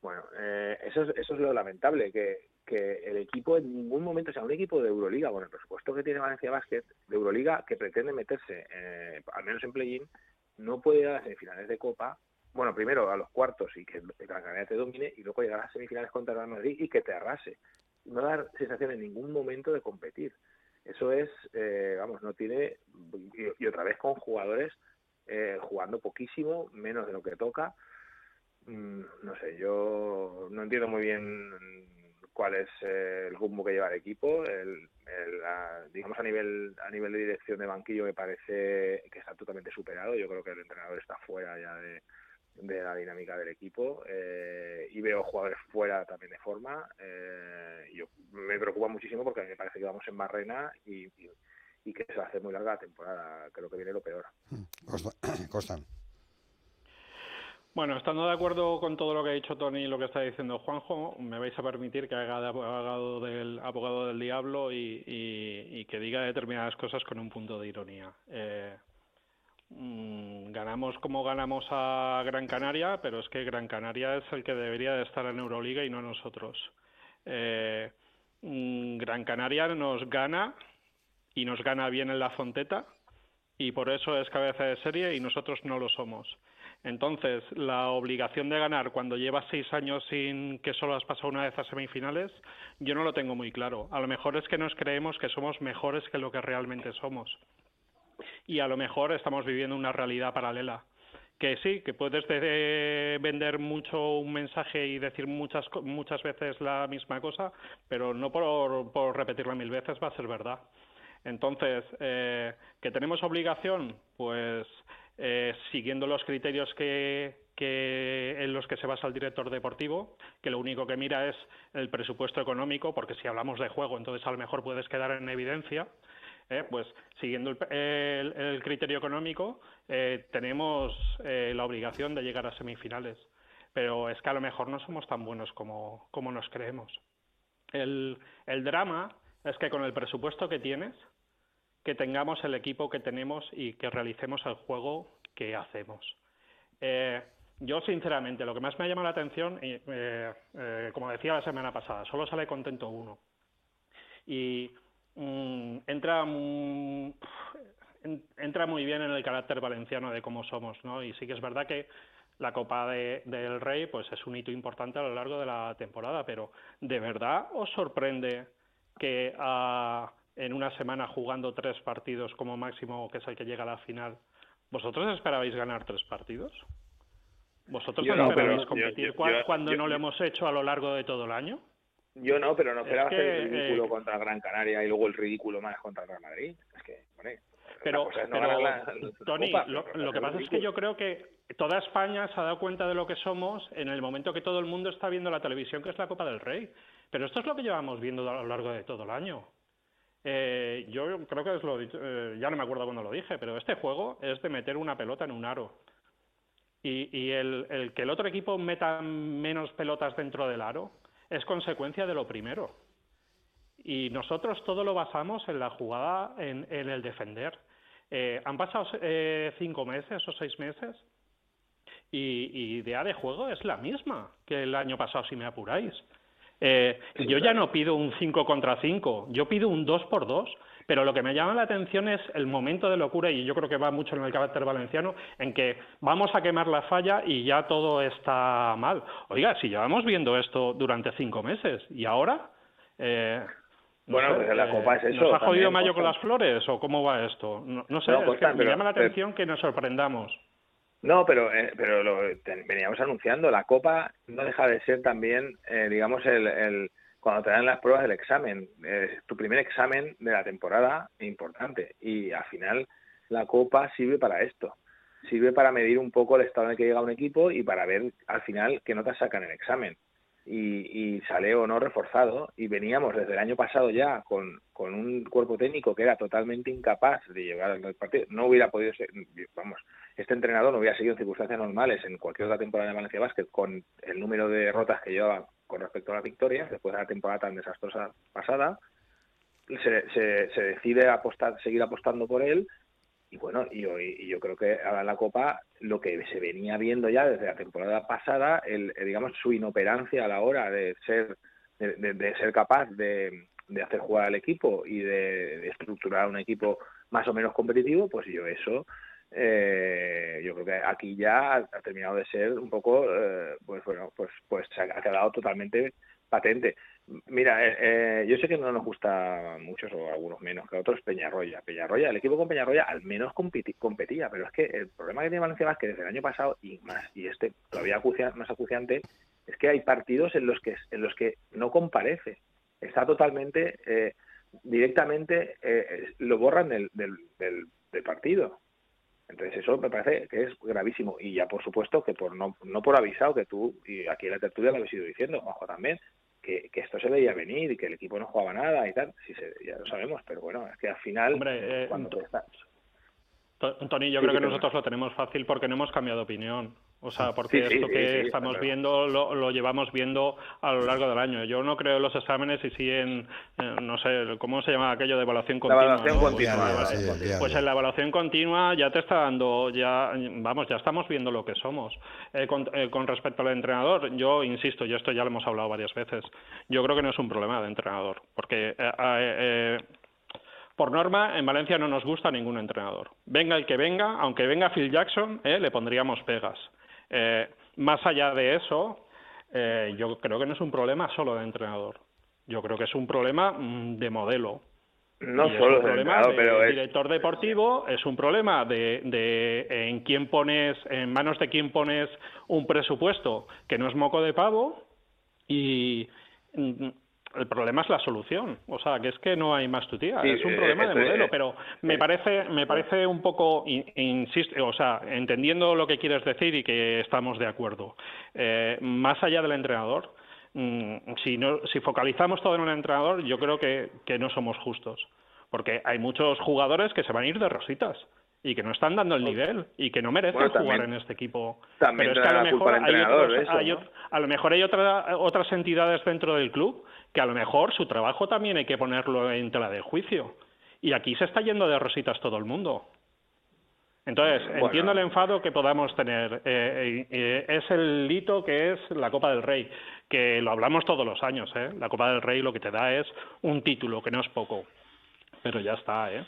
Bueno, eh, eso, es, eso es lo lamentable, que, que el equipo en ningún momento, sea, un equipo de Euroliga, bueno, el presupuesto que tiene Valencia Basket, de Euroliga, que pretende meterse, eh, al menos en play-in, no puede llegar a semifinales de Copa, bueno, primero a los cuartos y que la Canaria te domine, y luego llegar a semifinales contra el Real Madrid y que te arrase no dar sensación en ningún momento de competir. Eso es, eh, vamos, no tiene, y, otra vez con jugadores eh, jugando poquísimo, menos de lo que toca. Mm, no sé, yo no entiendo muy bien cuál es eh, el rumbo que lleva el equipo. El, digamos a nivel a nivel de dirección de banquillo me parece que está totalmente superado. Yo creo que el entrenador está fuera ya de, de la dinámica del equipo eh, y veo jugadores fuera también de forma. Eh, yo me preocupa muchísimo porque me parece que vamos en barrena y, y, que se va a hacer muy larga la temporada. Creo que viene lo peor.
Costan.
Bueno, estando de acuerdo con todo lo que ha dicho Tony y lo que está diciendo Juanjo, me vais a permitir que haga de abogado del, abogado del diablo y, y, que diga determinadas cosas con un punto de ironía. Eh, mm, ganamos como ganamos a Gran Canaria, pero es que Gran Canaria es el que debería de estar en Euroliga y no nosotros. Eh, mm, Gran Canaria nos gana y nos gana bien en la fonteta y por eso es cabeza de serie y nosotros no lo somos. Entonces, la obligación de ganar cuando llevas seis años sin que solo has pasado una vez a semifinales, yo no lo tengo muy claro. A lo mejor es que nos creemos que somos mejores que lo que realmente somos. Y a lo mejor estamos viviendo una realidad paralela. Que sí, que puedes vender mucho un mensaje y decir muchas, muchas veces la misma cosa, pero no por, por repetirla mil veces va a ser verdad. Entonces, eh, ¿que tenemos obligación? Pues eh, siguiendo los criterios que, en los que se basa el director deportivo, que lo único que mira es el presupuesto económico, porque si hablamos de juego, entonces a lo mejor puedes quedar en evidencia. Eh, pues siguiendo el, criterio económico, eh, tenemos la obligación de llegar a semifinales. Pero es que a lo mejor no somos tan buenos como, como nos creemos. El, el drama es que con el presupuesto que tienes, que tengamos el equipo que tenemos y que realicemos el juego que hacemos. Eh, yo, sinceramente, lo que más me ha llamado la atención, eh, eh, como decía la semana pasada, solo sale contento uno. Y mm, entra, entra muy bien en el carácter valenciano de cómo somos, ¿no? Y sí que es verdad que la Copa del Rey pues es un hito importante a lo largo de la temporada, pero ¿de verdad os sorprende que a en una semana jugando tres partidos como máximo, que es el que llega a la final, ¿vosotros esperabais ganar tres partidos? ¿Vosotros no, esperabais competir cuando no lo hemos hecho a lo largo de todo el año?
Yo no, pero no esperaba hacer el ridículo eh, contra Gran Canaria y luego el ridículo más contra Real Madrid. Es que,
pero, Tony, lo, que pasa es que yo creo que toda España se ha dado cuenta de lo que somos en el momento que todo el mundo está viendo la televisión, que es la Copa del Rey. Pero esto es lo que llevamos viendo a lo largo de todo el año. Eh, yo creo que es lo eh, ya no me acuerdo cuándo lo dije, pero este juego es de meter una pelota en un aro. Y, el, que el otro equipo meta menos pelotas dentro del aro es consecuencia de lo primero. Y nosotros todo lo basamos en la jugada, en, el defender. Eh, han pasado cinco meses o seis meses y, y idea de juego es la misma que el año pasado, si me apuráis. Eh, yo ya no pido un 5 contra 5, yo pido un 2 por 2, pero lo que me llama la atención es el momento de locura, y yo creo que va mucho en el carácter valenciano, en que vamos a quemar la falla y ya todo está mal. Oiga, si llevamos viendo esto durante cinco meses, ¿y ahora? Eh,
bueno, pues la Copa es eso.
¿Nos ha jodido Mayo con las flores o cómo va esto? No, sé, me llama la atención que nos sorprendamos.
No, pero, eh, pero lo veníamos anunciando. La Copa no deja de ser también, eh, digamos, el, el, cuando te dan las pruebas del examen. Es tu primer examen de la temporada importante. Y al final la Copa sirve para esto. Sirve para medir un poco el estado en el que llega un equipo y para ver al final qué notas sacan el examen y, sale o no reforzado y veníamos desde el año pasado ya con, con un cuerpo técnico que era totalmente incapaz de llevar al partido. No hubiera podido ser, vamos, este entrenador no hubiera seguido en circunstancias normales en cualquier otra temporada de Valencia Basket con el número de derrotas que llevaba con respecto a las victorias después de la temporada tan desastrosa pasada. Se, se, decide apostar, seguir apostando por él y bueno, y, yo creo que ahora la Copa lo que se venía viendo ya desde la temporada pasada, el, eh, digamos su inoperancia a la hora de ser de, ser capaz de, de, hacer jugar al equipo y de, estructurar un equipo más o menos competitivo, pues yo eso eh, yo creo que aquí ya ha, terminado de ser un poco eh, pues bueno pues pues se ha quedado totalmente patente Mira, eh, eh, yo sé que no nos gusta muchos o algunos menos que otros Peñarroya. Peñarroya, el equipo con Peñarroya al menos competía, pero es que el problema que tiene Valencia que desde el año pasado y más y este todavía más acuciante es que hay partidos en los que en los que no comparece, está totalmente eh, directamente lo borran del, del, del, partido. Entonces eso me parece que es gravísimo y ya por supuesto que por no, no por avisado que tú y aquí en la tertulia lo habéis ido diciendo, Juanjo también, que, esto se veía venir y que el equipo no jugaba nada y tal, sí, ya lo sabemos, pero bueno, es que al final,
Hombre, eh, Tony, yo creo que nosotros lo tenemos fácil porque no hemos cambiado de opinión. O sea, porque
Sí, sí,
esto
sí,
que
sí,
estamos
claro.
viendo lo, lo llevamos viendo a lo largo del año. Yo no creo en los exámenes y sí en, en, no sé, ¿cómo se llama aquello de evaluación
La
continua?
evaluación
no?
continua,
Pues,
vale.
pues en la evaluación continua ya te está dando, ya, vamos, ya estamos viendo lo que somos. Eh, con, eh, con respecto al entrenador, yo insisto, y esto ya lo hemos hablado varias veces, yo creo que no es un problema de entrenador, porque eh, eh, eh, por norma en Valencia no nos gusta ningún entrenador. Venga el que venga, aunque venga Phil Jackson, eh, le pondríamos pegas. Eh, más allá de eso, eh, yo creo que no es un problema solo de entrenador. Yo creo que es un problema mm, de modelo.
No
Y es
solo
un
es
problema
entrenador,
de
pero es-
director deportivo, es un problema de, de en quién pones, en manos de quién pones un presupuesto que no es moco de pavo y mm, el problema es la solución. O sea, que es que no hay más tu tía.
Sí,
es un
eh,
problema de modelo, pero me
eh,
parece, me parece un poco, in- insisto, o sea, entendiendo lo que quieres decir y que estamos de acuerdo. eh, más allá del entrenador, mm, si, no, si focalizamos todo en un entrenador, yo creo que, que no somos justos. Porque hay muchos jugadores que se van a ir de rositas y que no están dando el nivel y que no merecen
Bueno, también-
jugar en este equipo.
también
Pero es que a lo mejor hay
entrenador
otros-
de eso,
hay
¿no?
ot- a lo mejor hay otra- otras entidades dentro del club que a lo mejor su trabajo también hay que ponerlo en tela de juicio. Y aquí se está yendo de rositas todo el mundo. Entonces,
Bueno.
entiendo el enfado que podamos tener. Eh, eh, eh, es el hito que es la Copa del Rey, que lo hablamos todos los años. ¿eh? La Copa del Rey lo que te da es un título, que no es poco. Pero ya está, ¿eh?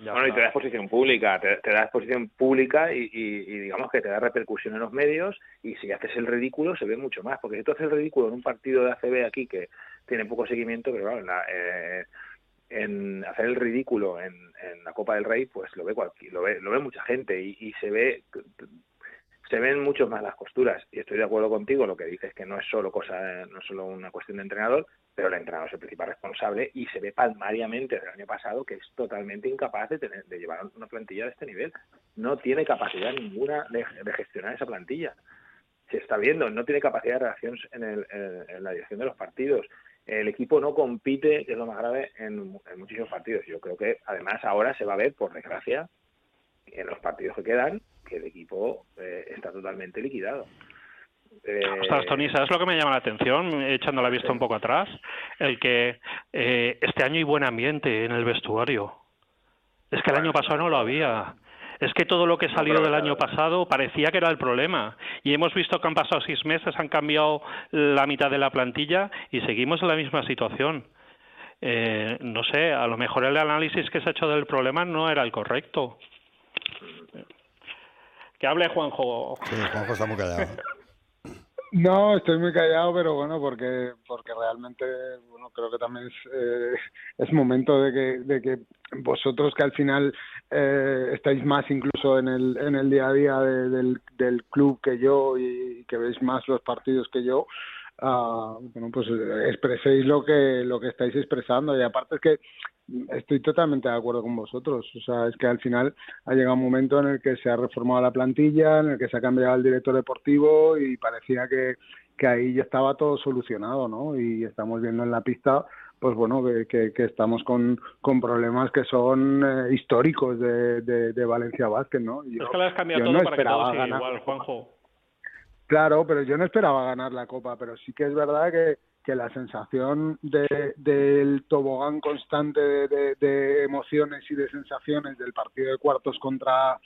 Ya
bueno, y te da exposición pública, te, te da exposición pública y, y- y digamos que te da repercusión en los medios y si haces el ridículo se ve mucho más, porque si tú haces el ridículo en un partido de ACB aquí que tiene poco seguimiento, pero claro, en, la- eh, en hacer el ridículo en, en la Copa del Rey, pues lo ve cualquier, lo ve, lo ve mucha gente y, y se ve se ven mucho más las costuras. Y estoy de acuerdo contigo lo que dices que no es solo cosa no es solo una cuestión de entrenador pero el entrenador es el principal responsable y se ve palmariamente desde el año pasado que es totalmente incapaz de tener de llevar una plantilla de este nivel. No tiene capacidad ninguna de, gestionar esa plantilla. Se está viendo no tiene capacidad de reacción en, el- en la dirección de los partidos. El equipo no compite que es lo más grave en, en muchísimos partidos. Yo creo que además ahora se va a ver por desgracia en los partidos que quedan que el equipo eh, está totalmente liquidado. Eh,
Ostras, Tony, ¿sabes lo que me llama la atención, echando la vista un poco atrás? El que eh, este año hay buen ambiente en el vestuario. Es que el año pasado no lo había. Es que todo lo que salió del año pasado parecía que era el problema. Y hemos visto que han pasado seis meses, han cambiado la mitad de la plantilla y seguimos en la misma situación. Eh, no sé, a lo mejor el análisis que se ha hecho del problema no era el correcto. Que hable Juanjo.
Sí, Juanjo está muy callado.
No, estoy muy callado, pero bueno, porque porque realmente, bueno, creo que también es, eh, es momento de que, de que vosotros que al final eh, estáis más incluso en el, en el día a día de- del, del club que yo y que veis más los partidos que yo, ah, bueno, pues eh, expreséis lo que, lo que estáis expresando. Y aparte es que estoy totalmente de acuerdo con vosotros. O sea, es que al final ha llegado un momento en el que se ha reformado la plantilla, en el que se ha cambiado el director deportivo y parecía que, que ahí ya estaba todo solucionado, ¿no? Y estamos viendo en la pista, pues bueno, que, que, que estamos con, con problemas que son eh, históricos de, de, de Valencia Basket, ¿no?
Es que lo has cambiado todo
no
para que todo siga igual. Juanjo.
Claro, pero yo no esperaba ganar la Copa, pero sí que es verdad que, que la sensación de, del tobogán constante de, de- de emociones y de sensaciones del partido de cuartos contra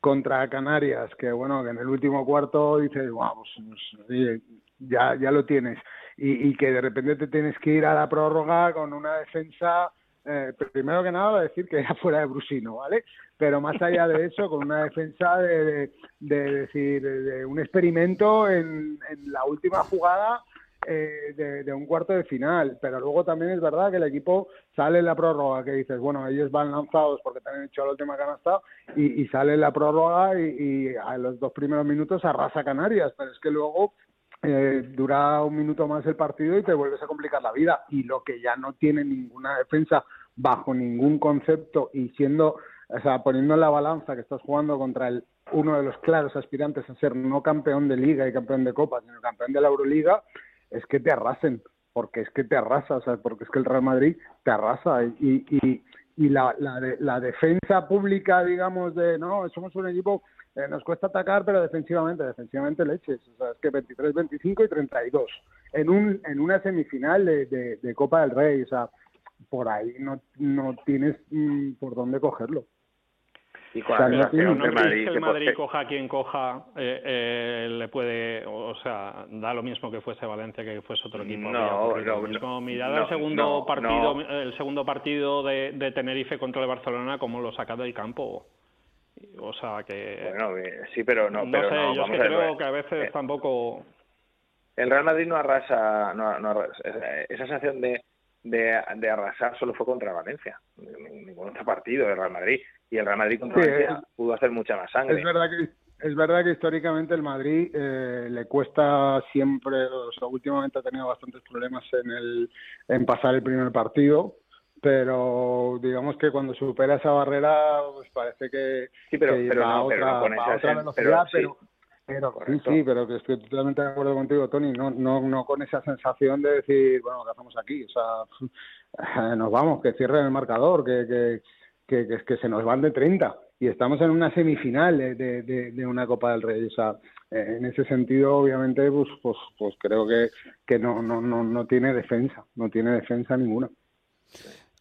contra Canarias, que bueno, que en el último cuarto dices, wow, pues, pues, ya, ya lo tienes, y, y que de repente te tienes que ir a la prórroga con una defensa, eh, primero que nada decir que era fuera de Brusino, ¿vale? Pero más allá de eso, con una defensa de, de, de decir, de, un experimento en, la última jugada eh, de, de un cuarto de final, pero luego también es verdad que el equipo sale en la prórroga, que dices, bueno, ellos van lanzados porque te han hecho la última canasta y, y sale en la prórroga y, y a los dos primeros minutos arrasa Canarias, pero es que luego eh, dura un minuto más el partido y te vuelves a complicar la vida. Y lo que ya no tiene ninguna defensa bajo ningún concepto y siendo, o sea, poniendo en la balanza que estás jugando contra el uno de los claros aspirantes a ser no campeón de liga y campeón de copa, sino campeón de la Euroliga, es que te arrasen, porque es que te arrasa, o sea, porque es que el Real Madrid te arrasa y, y, y la, la, de- la defensa pública, digamos, de no, somos un equipo, eh, nos cuesta atacar, pero defensivamente, defensivamente leches. O sea, es que 23, 25 y 32 en, un, en una semifinal de, de- de Copa del Rey. O sea, por ahí no, no tienes mm, por dónde cogerlo.
Y
con la de
no
Madrid,
que el Madrid coja a quien coja, eh, eh, le puede, o sea, da lo mismo que fuese Valencia que fuese otro equipo.
No, no,
Mirad
no,
el segundo
no,
partido,
no.
el segundo partido de, de Tenerife contra el Barcelona, como lo saca del campo. O sea que.
Bueno, eh, sí, pero no, pero
sé,
no,
yo es que
ver,
creo que a veces
eh,
tampoco.
El Real Madrid no arrasa, no, no arrasa- esa sensación de, de, de arrasar solo fue contra Valencia, Ni- ningún otro partido del Real Madrid. Y el Real Madrid contra
Sí,
Valencia
es-
pudo hacer mucha más sangre.
Es verdad que es verdad que históricamente el Madrid eh, le cuesta siempre, o sea, últimamente ha tenido bastantes problemas en el en pasar el primer partido, pero digamos que cuando supera esa barrera, pues parece que,
Sí, pero- pero no, pero
otra,
no con esa
otra
sen-
velocidad,
pero
pero, pero, sí,
correcto.
sí, pero que estoy totalmente de acuerdo contigo, Tony, no, no, no con esa sensación de decir, bueno, ¿qué hacemos aquí? O sea, nos vamos, que cierren el marcador, que, que, que, que, que se nos van de 30 y estamos en una semifinal de, de, de- de una Copa del Rey. O sea, eh, en ese sentido, obviamente, pues, pues, pues creo que, que no, no, no, no tiene defensa, no tiene defensa ninguna.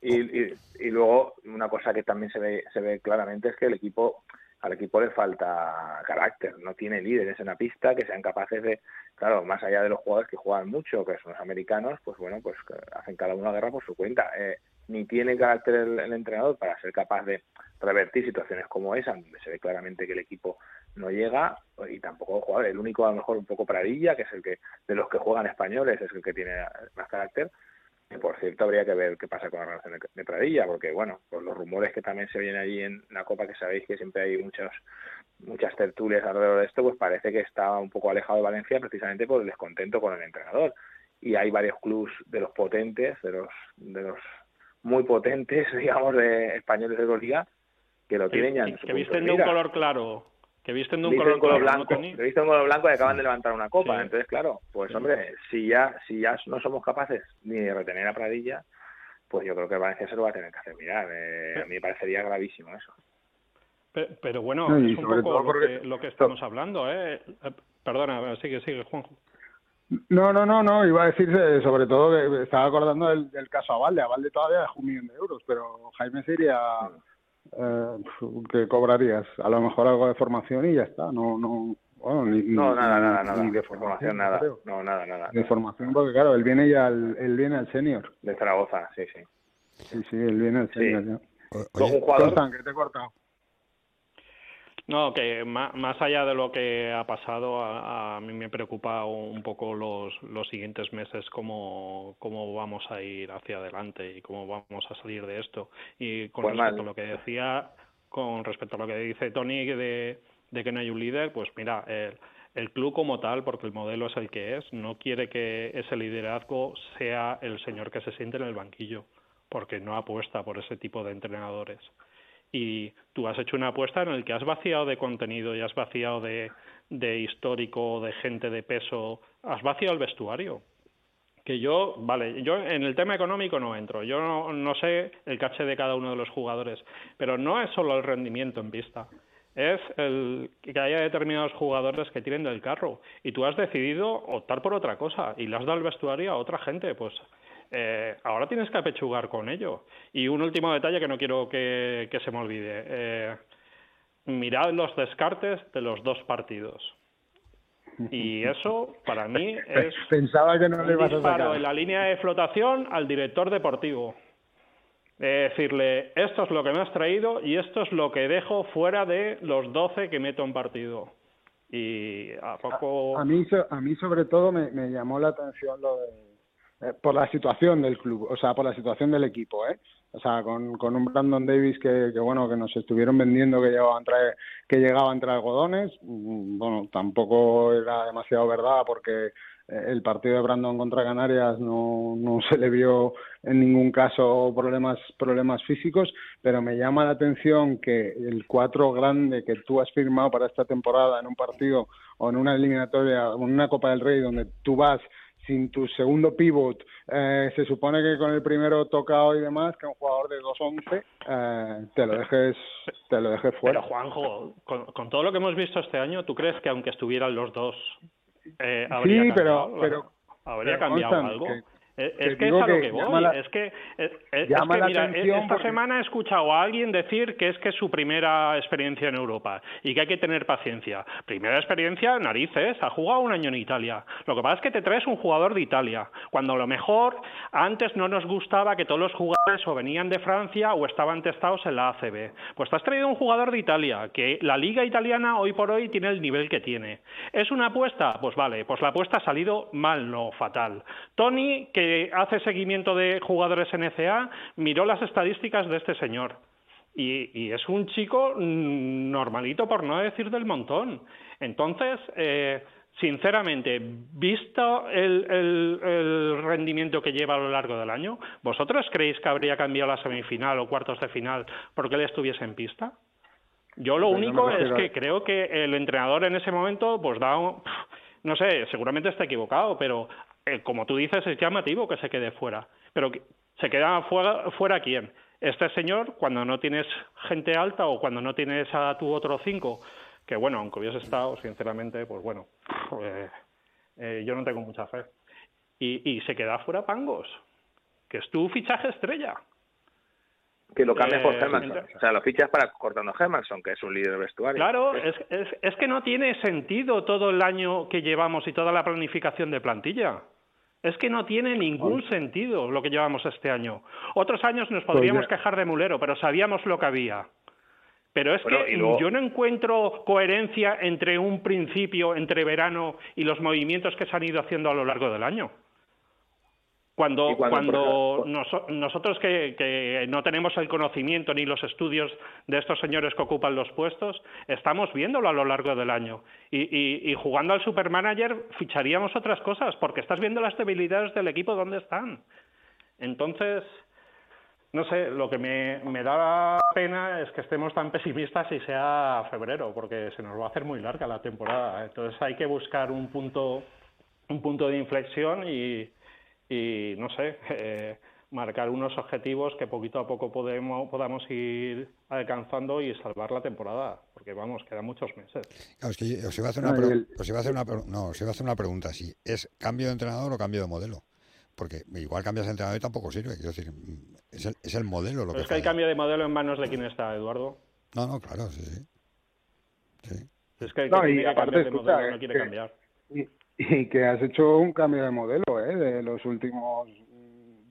Y, y, y luego una cosa que también se ve, se ve claramente es que el equipo al equipo le falta carácter, no tiene líderes en la pista que sean capaces de, claro, más allá de los jugadores que juegan mucho, que son los americanos, pues bueno, pues hacen cada uno la guerra por su cuenta. Eh, ni tiene carácter el, el entrenador para ser capaz de revertir situaciones como esa, donde se ve claramente que el equipo no llega, y tampoco el jugador, el único a lo mejor un poco Pradilla, que es el que de los que juegan españoles es el que tiene más carácter, que por cierto habría que ver qué pasa con la relación de, Pradilla, porque bueno, por los rumores que también se oyen allí en la Copa, que sabéis que siempre hay muchos muchas tertulias alrededor de esto, pues parece que está un poco alejado de Valencia precisamente por el descontento con el entrenador. Y hay varios clubes de los potentes, de los de los muy potentes, digamos, de españoles de Euroliga, que lo tienen ya en su
que visten
de
de un color claro. Que visten de un
Visten
color,
blanco,
¿no, Tony?
que visten un color blanco y acaban de levantar una copa.
Sí.
Entonces, claro, pues hombre, si ya, si ya no somos capaces ni de retener a Pradilla, pues yo creo que Valencia se lo va a tener que hacer mirar. Eh, a mí me parecería gravísimo eso.
Pe- Pero bueno,
No,
es un
sobre
poco
todo
lo
porque-
que, lo que estamos hablando, ¿eh? Eh, Perdona, sigue, sigue, Juanjo.
No, no, no, no, iba a decir sobre todo que estaba acordando del, del caso Avalde. Avalde todavía dejó un millón de euros, pero Jaime sería eh, que cobrarías a lo mejor algo de formación y ya está. No, no, bueno, ni,
No,
ni-
nada, nada,
ni
nada.
de
De formación, nada.
creo.
No, nada, nada.
De formación, porque claro, él viene ya al, él viene al senior.
De Zaragoza, sí, sí.
Sí, sí, él viene al
Sí.
senior ya.
Luego un jugador...
Constan, que te he cortado.
No, que más allá de lo que ha pasado, a, a mí me preocupa un poco los, los siguientes meses, cómo, cómo vamos a ir hacia adelante y cómo vamos a salir de esto. Y con
Pues
respecto
mal.
a lo que decía, con respecto a lo que dice Tony de, de que no hay un líder, pues mira, el, el club como tal, porque el modelo es el que es, no quiere que ese liderazgo sea el señor que se siente en el banquillo, porque no apuesta por ese tipo de entrenadores y tú has hecho una apuesta en el que has vaciado de contenido y has vaciado de, histórico, de gente de peso, has vaciado el vestuario. Que yo, vale, yo en el tema económico no entro, yo no, no sé el caché de cada uno de los jugadores, pero no es solo el rendimiento en pista, es el que haya determinados jugadores que tiren del carro. Y tú has decidido optar por otra cosa y le has dado el vestuario a otra gente, pues eh, ahora tienes que apechugar con ello. Y un último detalle que no quiero que, que se me olvide. Eh, mirad los descartes de los dos partidos. Y eso, para mí, es
Pensaba que no le ibas a
disparo
sacar.
en la línea de flotación al director deportivo. De decirle, esto es lo que me has traído y esto es lo que dejo fuera de los 12 que meto en partido. Y a poco...
A mí, so- a mí sobre todo me, me llamó la atención lo de, eh, por la situación del club, o sea, por la situación del equipo, ¿eh? O sea, con, con un Brandon Davis que, que, bueno, que nos estuvieron vendiendo que llegaba entre, que llegaba entre algodones, mm, bueno, tampoco era demasiado verdad porque eh, el partido de Brandon contra Canarias no, no se le vio en ningún caso problemas problemas físicos, pero me llama la atención que el cuatro grande que tú has firmado para esta temporada en un partido o en una eliminatoria o en una Copa del Rey donde tú vas sin tu segundo pivot, eh, se supone que con el primero tocado y demás, que un jugador de 2-11 eh, te lo dejes te lo dejes fuera.
Pero Juanjo, con, con, todo lo que hemos visto este año, ¿tú crees que aunque estuvieran los dos eh, habría
sí,
cambiado,
pero, pero
habría
pero
cambiado algo?
que-
Eh, Es que es a lo
que
que voy.
la-
es que, es, es
llama
que,
la
mira,
atención
esta
porque-
semana he escuchado a alguien decir que es que es su primera experiencia en Europa y que hay que tener paciencia. Primera experiencia, narices, ha jugado un año en Italia. Lo que pasa es que te traes un jugador de Italia, cuando a lo mejor antes no nos gustaba que todos los jugadores o venían de Francia o estaban testados en la ACB. Pues te has traído un jugador de Italia, que la liga italiana hoy por hoy tiene el nivel que tiene. ¿Es una apuesta? Pues vale, pues la apuesta ha salido mal, no fatal. Tony, que hace seguimiento de jugadores NCA, miró las estadísticas de este señor. Y, y es un chico mm, normalito, por no decir del montón. Entonces, eh, sinceramente, visto el, el- el rendimiento que lleva a lo largo del año, ¿vosotros creéis que habría cambiado la semifinal o cuartos de final porque él estuviese en pista? Yo lo
Pues no
único es que creo que el entrenador en ese momento, pues da, un- no sé, seguramente está equivocado, pero eh, como tú dices, es llamativo que se quede fuera. Pero ¿se queda fuera, fuera quién? Este señor, cuando no tienes gente alta o cuando no tienes a tu otro cinco, que bueno, aunque hubiese estado, sinceramente, pues bueno, eh, eh, yo no tengo mucha fe. Y, y se queda fuera Pangos, que es tu fichaje estrella.
Que lo cambias por Hermanson. O sea, lo fichas para cortando Hermanson, que es un líder vestuario.
Claro, es, es, es que no tiene sentido todo el año que llevamos y toda la planificación de plantilla. Es que no tiene ningún sentido lo que llevamos este año. Otros años nos podríamos
Pues ya-
quejar de Mulero, pero sabíamos lo que había. Pero es
Bueno,
que
luego-
yo no encuentro coherencia entre un principio, entre verano y los movimientos que se han ido haciendo a lo largo del año. Cuando,
cuando,
cuando nosotros que, que no tenemos el conocimiento ni los estudios de estos señores que ocupan los puestos, estamos viéndolo a lo largo del año. Y, y- y jugando al supermanager ficharíamos otras cosas, porque estás viendo las debilidades del equipo dónde están. Entonces, no sé, lo que me, me da pena es que estemos tan pesimistas y sea febrero, porque se nos va a hacer muy larga la temporada. Entonces hay que buscar un punto, un punto de inflexión y, y no sé, eh, marcar unos objetivos que poquito a poco podemos, podamos ir alcanzando y salvar la temporada, porque vamos, quedan muchos meses.
Claro, es que os iba a hacer una,
No, el-
os iba a hacer una pre- no, os iba a hacer una pregunta, si es cambio de entrenador o cambio de modelo. Porque igual cambias de entrenador y tampoco sirve. Quiero decir, es el, es el modelo lo
Pero
que
es que el cambio de modelo en manos de quién está, Eduardo.
No, no, claro, sí, sí. Sí.
Es que el
No,
que
y
tiene que
aparte,
cambiar de
escucha,
modelo no
es
quiere
que-
cambiar.
Y, y que has hecho un cambio de modelo. De los últimos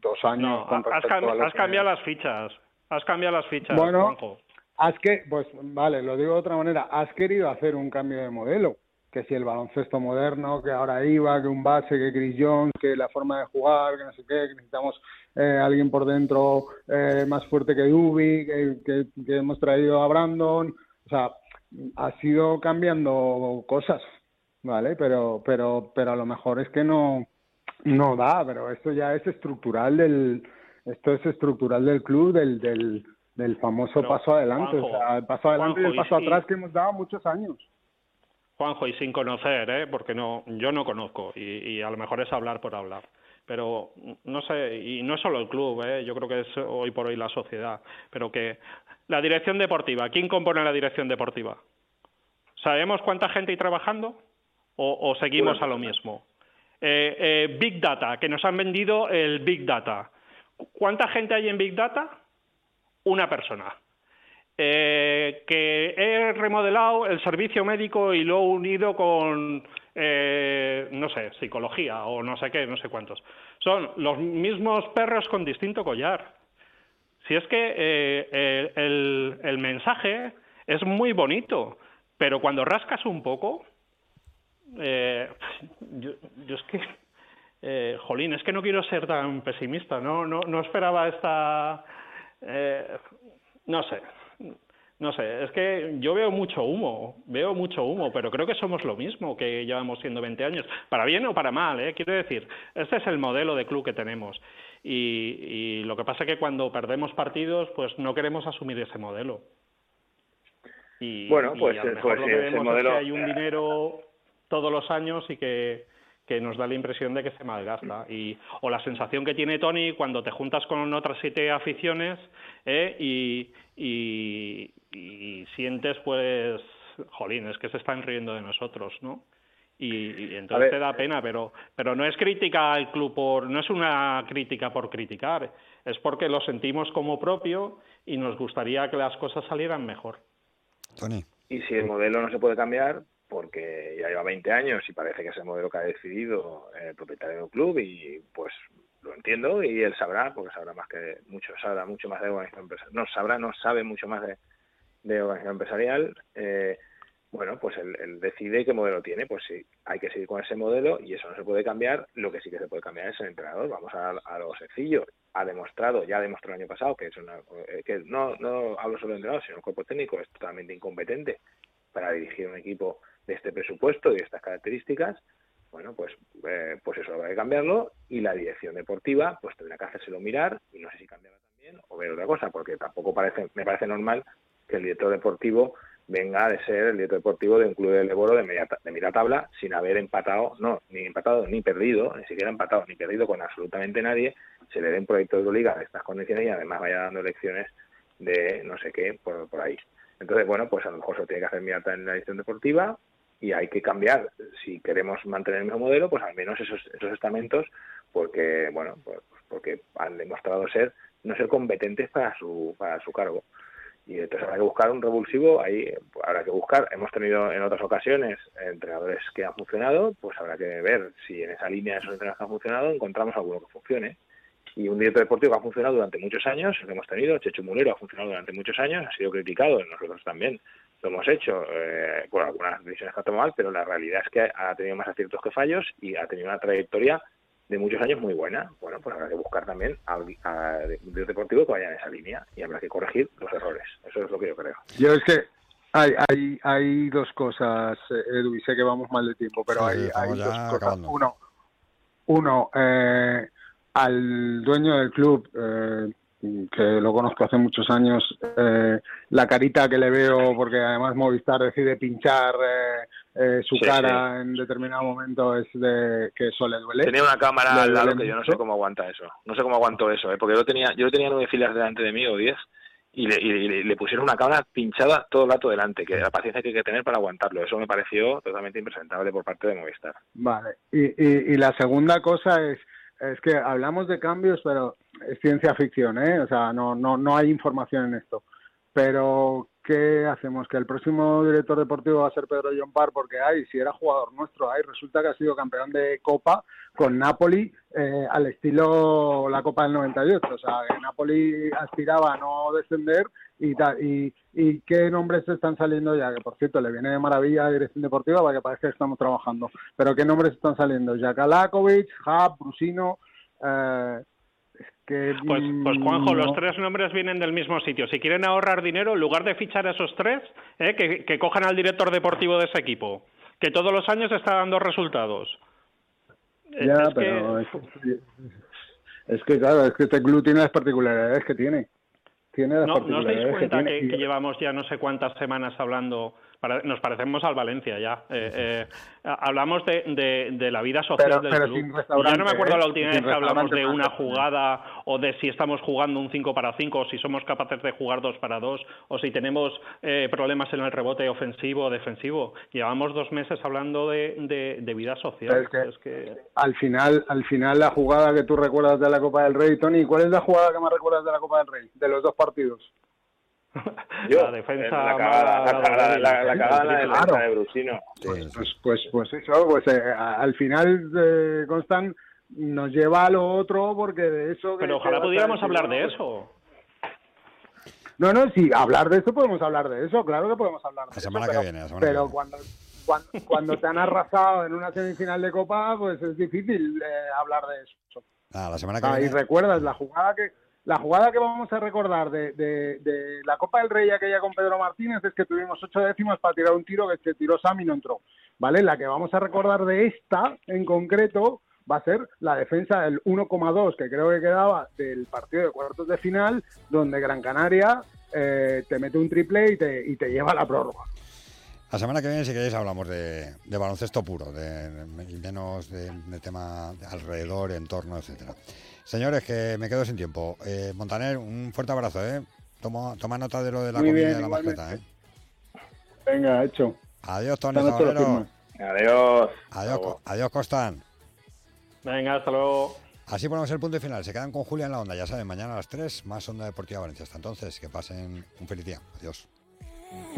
dos años.
No,
con
has, cam-
que-
cambiado las fichas. Has cambiado las fichas,
Bueno,
Juanjo.
Has que, pues vale, lo digo de otra manera, has querido hacer un cambio de modelo, que si el baloncesto moderno, que ahora iba, que un base, que Chris Jones, que la forma de jugar, que no sé qué, que necesitamos eh, alguien por dentro eh, más fuerte que que, que, que hemos traído a Brandon, o sea, ha sido cambiando cosas, ¿vale? Pero, pero, pero a lo mejor es que no, no da, pero esto ya es estructural del, esto es estructural del club, del, del, del famoso
Pero,
paso adelante,
Juanjo,
o sea, el paso adelante y el
Juanjo, y
paso
si-
atrás que hemos dado muchos años.
Juanjo, y sin conocer, ¿eh? porque no, yo no conozco y, y a lo mejor es hablar por hablar. Pero no sé, y no es solo el club, ¿eh? yo creo que es hoy por hoy la sociedad, pero que la dirección deportiva, ¿quién compone la dirección deportiva? ¿Sabemos cuánta gente hay trabajando o, o seguimos a lo mismo? Eh, eh, Big Data, que nos han vendido el Big Data. ¿Cuánta gente hay en Big Data? Una persona. Eh, que he remodelado el servicio médico y lo he unido con, eh, no sé, psicología o no sé qué, no sé cuántos. Son los mismos perros con distinto collar. Si es que eh, el, el- el mensaje es muy bonito, pero cuando rascas un poco, eh, yo, yo es que, eh, jolín, es que no quiero ser tan pesimista, no, no, no esperaba esta, eh, no sé, no sé, es que yo veo mucho humo, veo mucho humo, pero creo que somos lo mismo que llevamos siendo 20 años, para bien o para mal, ¿eh? quiero decir, este es el modelo de club que tenemos. Y, y lo que pasa es que cuando perdemos partidos, pues no queremos asumir ese modelo. Y,
Bueno,
y
pues,
a lo
eh,
mejor
pues
lo
sí,
que
ese
vemos
modelo-
es que hay un dinero todos los años y que, que nos da la impresión de que se malgasta. Y, o la sensación que tiene Tony cuando te juntas con otras siete aficiones ¿eh? y, y, y sientes, pues, jolín, es que se están riendo de nosotros, ¿no? Y, y entonces te da pena, pero, pero no es crítica al club por, no es una crítica por criticar, es porque lo sentimos como propio y nos gustaría que las cosas salieran mejor.
Tony.
Y si el modelo no se puede cambiar, porque ya lleva 20 años y parece que es el modelo que ha decidido el propietario del club y pues lo entiendo y él sabrá, porque sabrá más que mucho, sabrá mucho más de organización empresarial, no sabrá, no sabe mucho más de, de organización empresarial, eh, bueno, pues él, decide qué modelo tiene, pues sí, hay que seguir con ese modelo y eso no se puede cambiar, lo que sí que se puede cambiar es el entrenador, vamos a, lo sencillo, ha demostrado, ya demostró el año pasado que es una, eh, que no, no hablo solo del entrenador, sino el cuerpo técnico es totalmente incompetente para dirigir un equipo de este presupuesto y de estas características, bueno, pues, eh, pues eso habrá que cambiarlo y la dirección deportiva pues tendrá que hacérselo mirar y no sé si cambiarla también o ver otra cosa, porque tampoco parece, me parece normal que el director deportivo venga de ser el director deportivo de un club de Leboro de media, de media tabla sin haber empatado, no, ni empatado ni perdido, ni siquiera empatado ni perdido con absolutamente nadie, se le dé un proyecto de Euroliga de estas condiciones y además vaya dando lecciones de no sé qué por, por ahí. Entonces, bueno, pues a lo mejor se tiene que hacer Mirata en la edición deportiva y hay que cambiar, si queremos mantener el mismo modelo, pues al menos esos, esos estamentos, porque, bueno, pues porque han demostrado ser no ser competentes para su, para su cargo. Y entonces habrá que buscar un revulsivo ahí habrá que buscar. Hemos tenido en otras ocasiones entrenadores que han funcionado pues habrá que ver si en esa línea de esos entrenadores que han funcionado encontramos alguno que funcione. Y un director deportivo que ha funcionado durante muchos años lo hemos tenido Checho Mulero ha funcionado durante muchos años ha sido criticado nosotros también lo hemos hecho eh, por algunas decisiones que ha tomado mal pero la realidad es que ha tenido más aciertos que fallos y ha tenido una trayectoria de muchos años muy buena. Bueno, pues habrá que buscar también a, a, un deportivo que vaya en esa línea y habrá que corregir los errores. Eso es lo que yo creo.
Yo es que hay, hay, hay dos cosas, Edu, y sé que vamos mal de tiempo, pero sí, hay, hay dos cosas. Acabando. Uno, uno eh, al dueño del club, eh, que lo conozco hace muchos años, eh, la carita que le veo, porque además Movistar decide pinchar eh, eh, su sí, cara sí. en determinado momento, es de que eso le duele.
Tenía una cámara al lado que yo no sé cómo aguanta eso. No sé cómo aguanto eso, ¿eh? porque yo tenía, yo tenía nueve filas delante de mí o diez. Y le, y le, pusieron una cámara pinchada todo el rato delante, que la paciencia que hay que tener para aguantarlo. Eso me pareció totalmente impresentable por parte de Movistar.
Vale, y, y, y la segunda cosa es, es que hablamos de cambios, pero es ciencia ficción, ¿eh? O sea, no, no, no hay información en esto. Pero, ¿qué hacemos? Que el próximo director deportivo va a ser Pedro John Parr, porque hay, si era jugador nuestro, hay, resulta que ha sido campeón de Copa con Napoli eh, al estilo la Copa del 98. O sea, que Napoli aspiraba a no descender y tal. Y, y qué nombres están saliendo ya, que por cierto le viene de maravilla a dirección deportiva para que parezca que estamos trabajando. Pero qué nombres están saliendo, Jakalakovic, Hub, Brusino, eh, que,
pues, pues Juanjo, no. los tres nombres vienen del mismo sitio. Si quieren ahorrar dinero, en lugar de fichar a esos tres, eh, que, que, cojan al director deportivo de ese equipo, que todos los años está dando resultados.
Ya, es pero que... Es, que, es que, claro, es que este club tiene las particularidades que tiene. Tiene las
no,
particularidades
¿No os dais cuenta
que,
que, que, llevamos ya no sé cuántas semanas hablando nos parecemos al Valencia ya. Eh, eh, hablamos de, de, de, la vida social
pero,
del
pero
club. ya no me acuerdo
¿eh?
la última vez que hablamos de una jugada o de si estamos jugando un 5 para 5 o si somos capaces de jugar 2 para 2 o si tenemos eh, problemas en el rebote ofensivo o defensivo. Llevamos dos meses hablando de, de vida social.
Es que, es que, Al, final, al final la jugada que tú recuerdas de la Copa del Rey, Tony, ¿cuál es la jugada que más recuerdas de la Copa del Rey? De los dos partidos.
Yo,
la defensa
la cagada, la, cagada, la, la, cagada la defensa claro. de Brusino.
Pues, pues, pues, pues eso, pues eh, al final eh, Constant nos lleva a lo otro porque de eso...
Pero ojalá pudiéramos hablar de eso.
No, no, sí, hablar de eso podemos hablar de eso, claro que podemos hablar de
la semana
eso.
Que
pero,
viene, la semana
pero
que viene.
cuando, cuando, cuando te han arrasado en una semifinal de Copa, pues es difícil eh, hablar de eso.
Ah, la semana que
ah,
viene.
Y recuerdas la jugada que la jugada que vamos a recordar de, de, de, la Copa del Rey aquella con Pedro Martínez es que tuvimos ocho décimas para tirar un tiro que se tiró Sam y no entró. ¿Vale? La que vamos a recordar de esta en concreto va a ser la defensa del 1,2 que creo que quedaba del partido de cuartos de final, donde Gran Canaria eh, te mete un triple y te, y te lleva a la prórroga.
La semana que viene, si queréis, hablamos de, de baloncesto puro, de, y menos de, de tema de alrededor, entorno, etcétera. Señores, que me quedo sin tiempo. Eh, Montaner, un fuerte abrazo, ¿eh? Toma, toma nota de lo de la
Muy
comida
bien,
y de la
igualmente.
mascleta, ¿eh?
Venga, hecho.
Adiós, Tony.
Adiós.
Adiós, adiós, Costan.
Venga, hasta luego.
Así ponemos el punto y final. Se quedan con Julia en la onda. Ya saben, mañana a las 3, más Onda Deportiva Valencia. Hasta entonces, que pasen un feliz día. Adiós.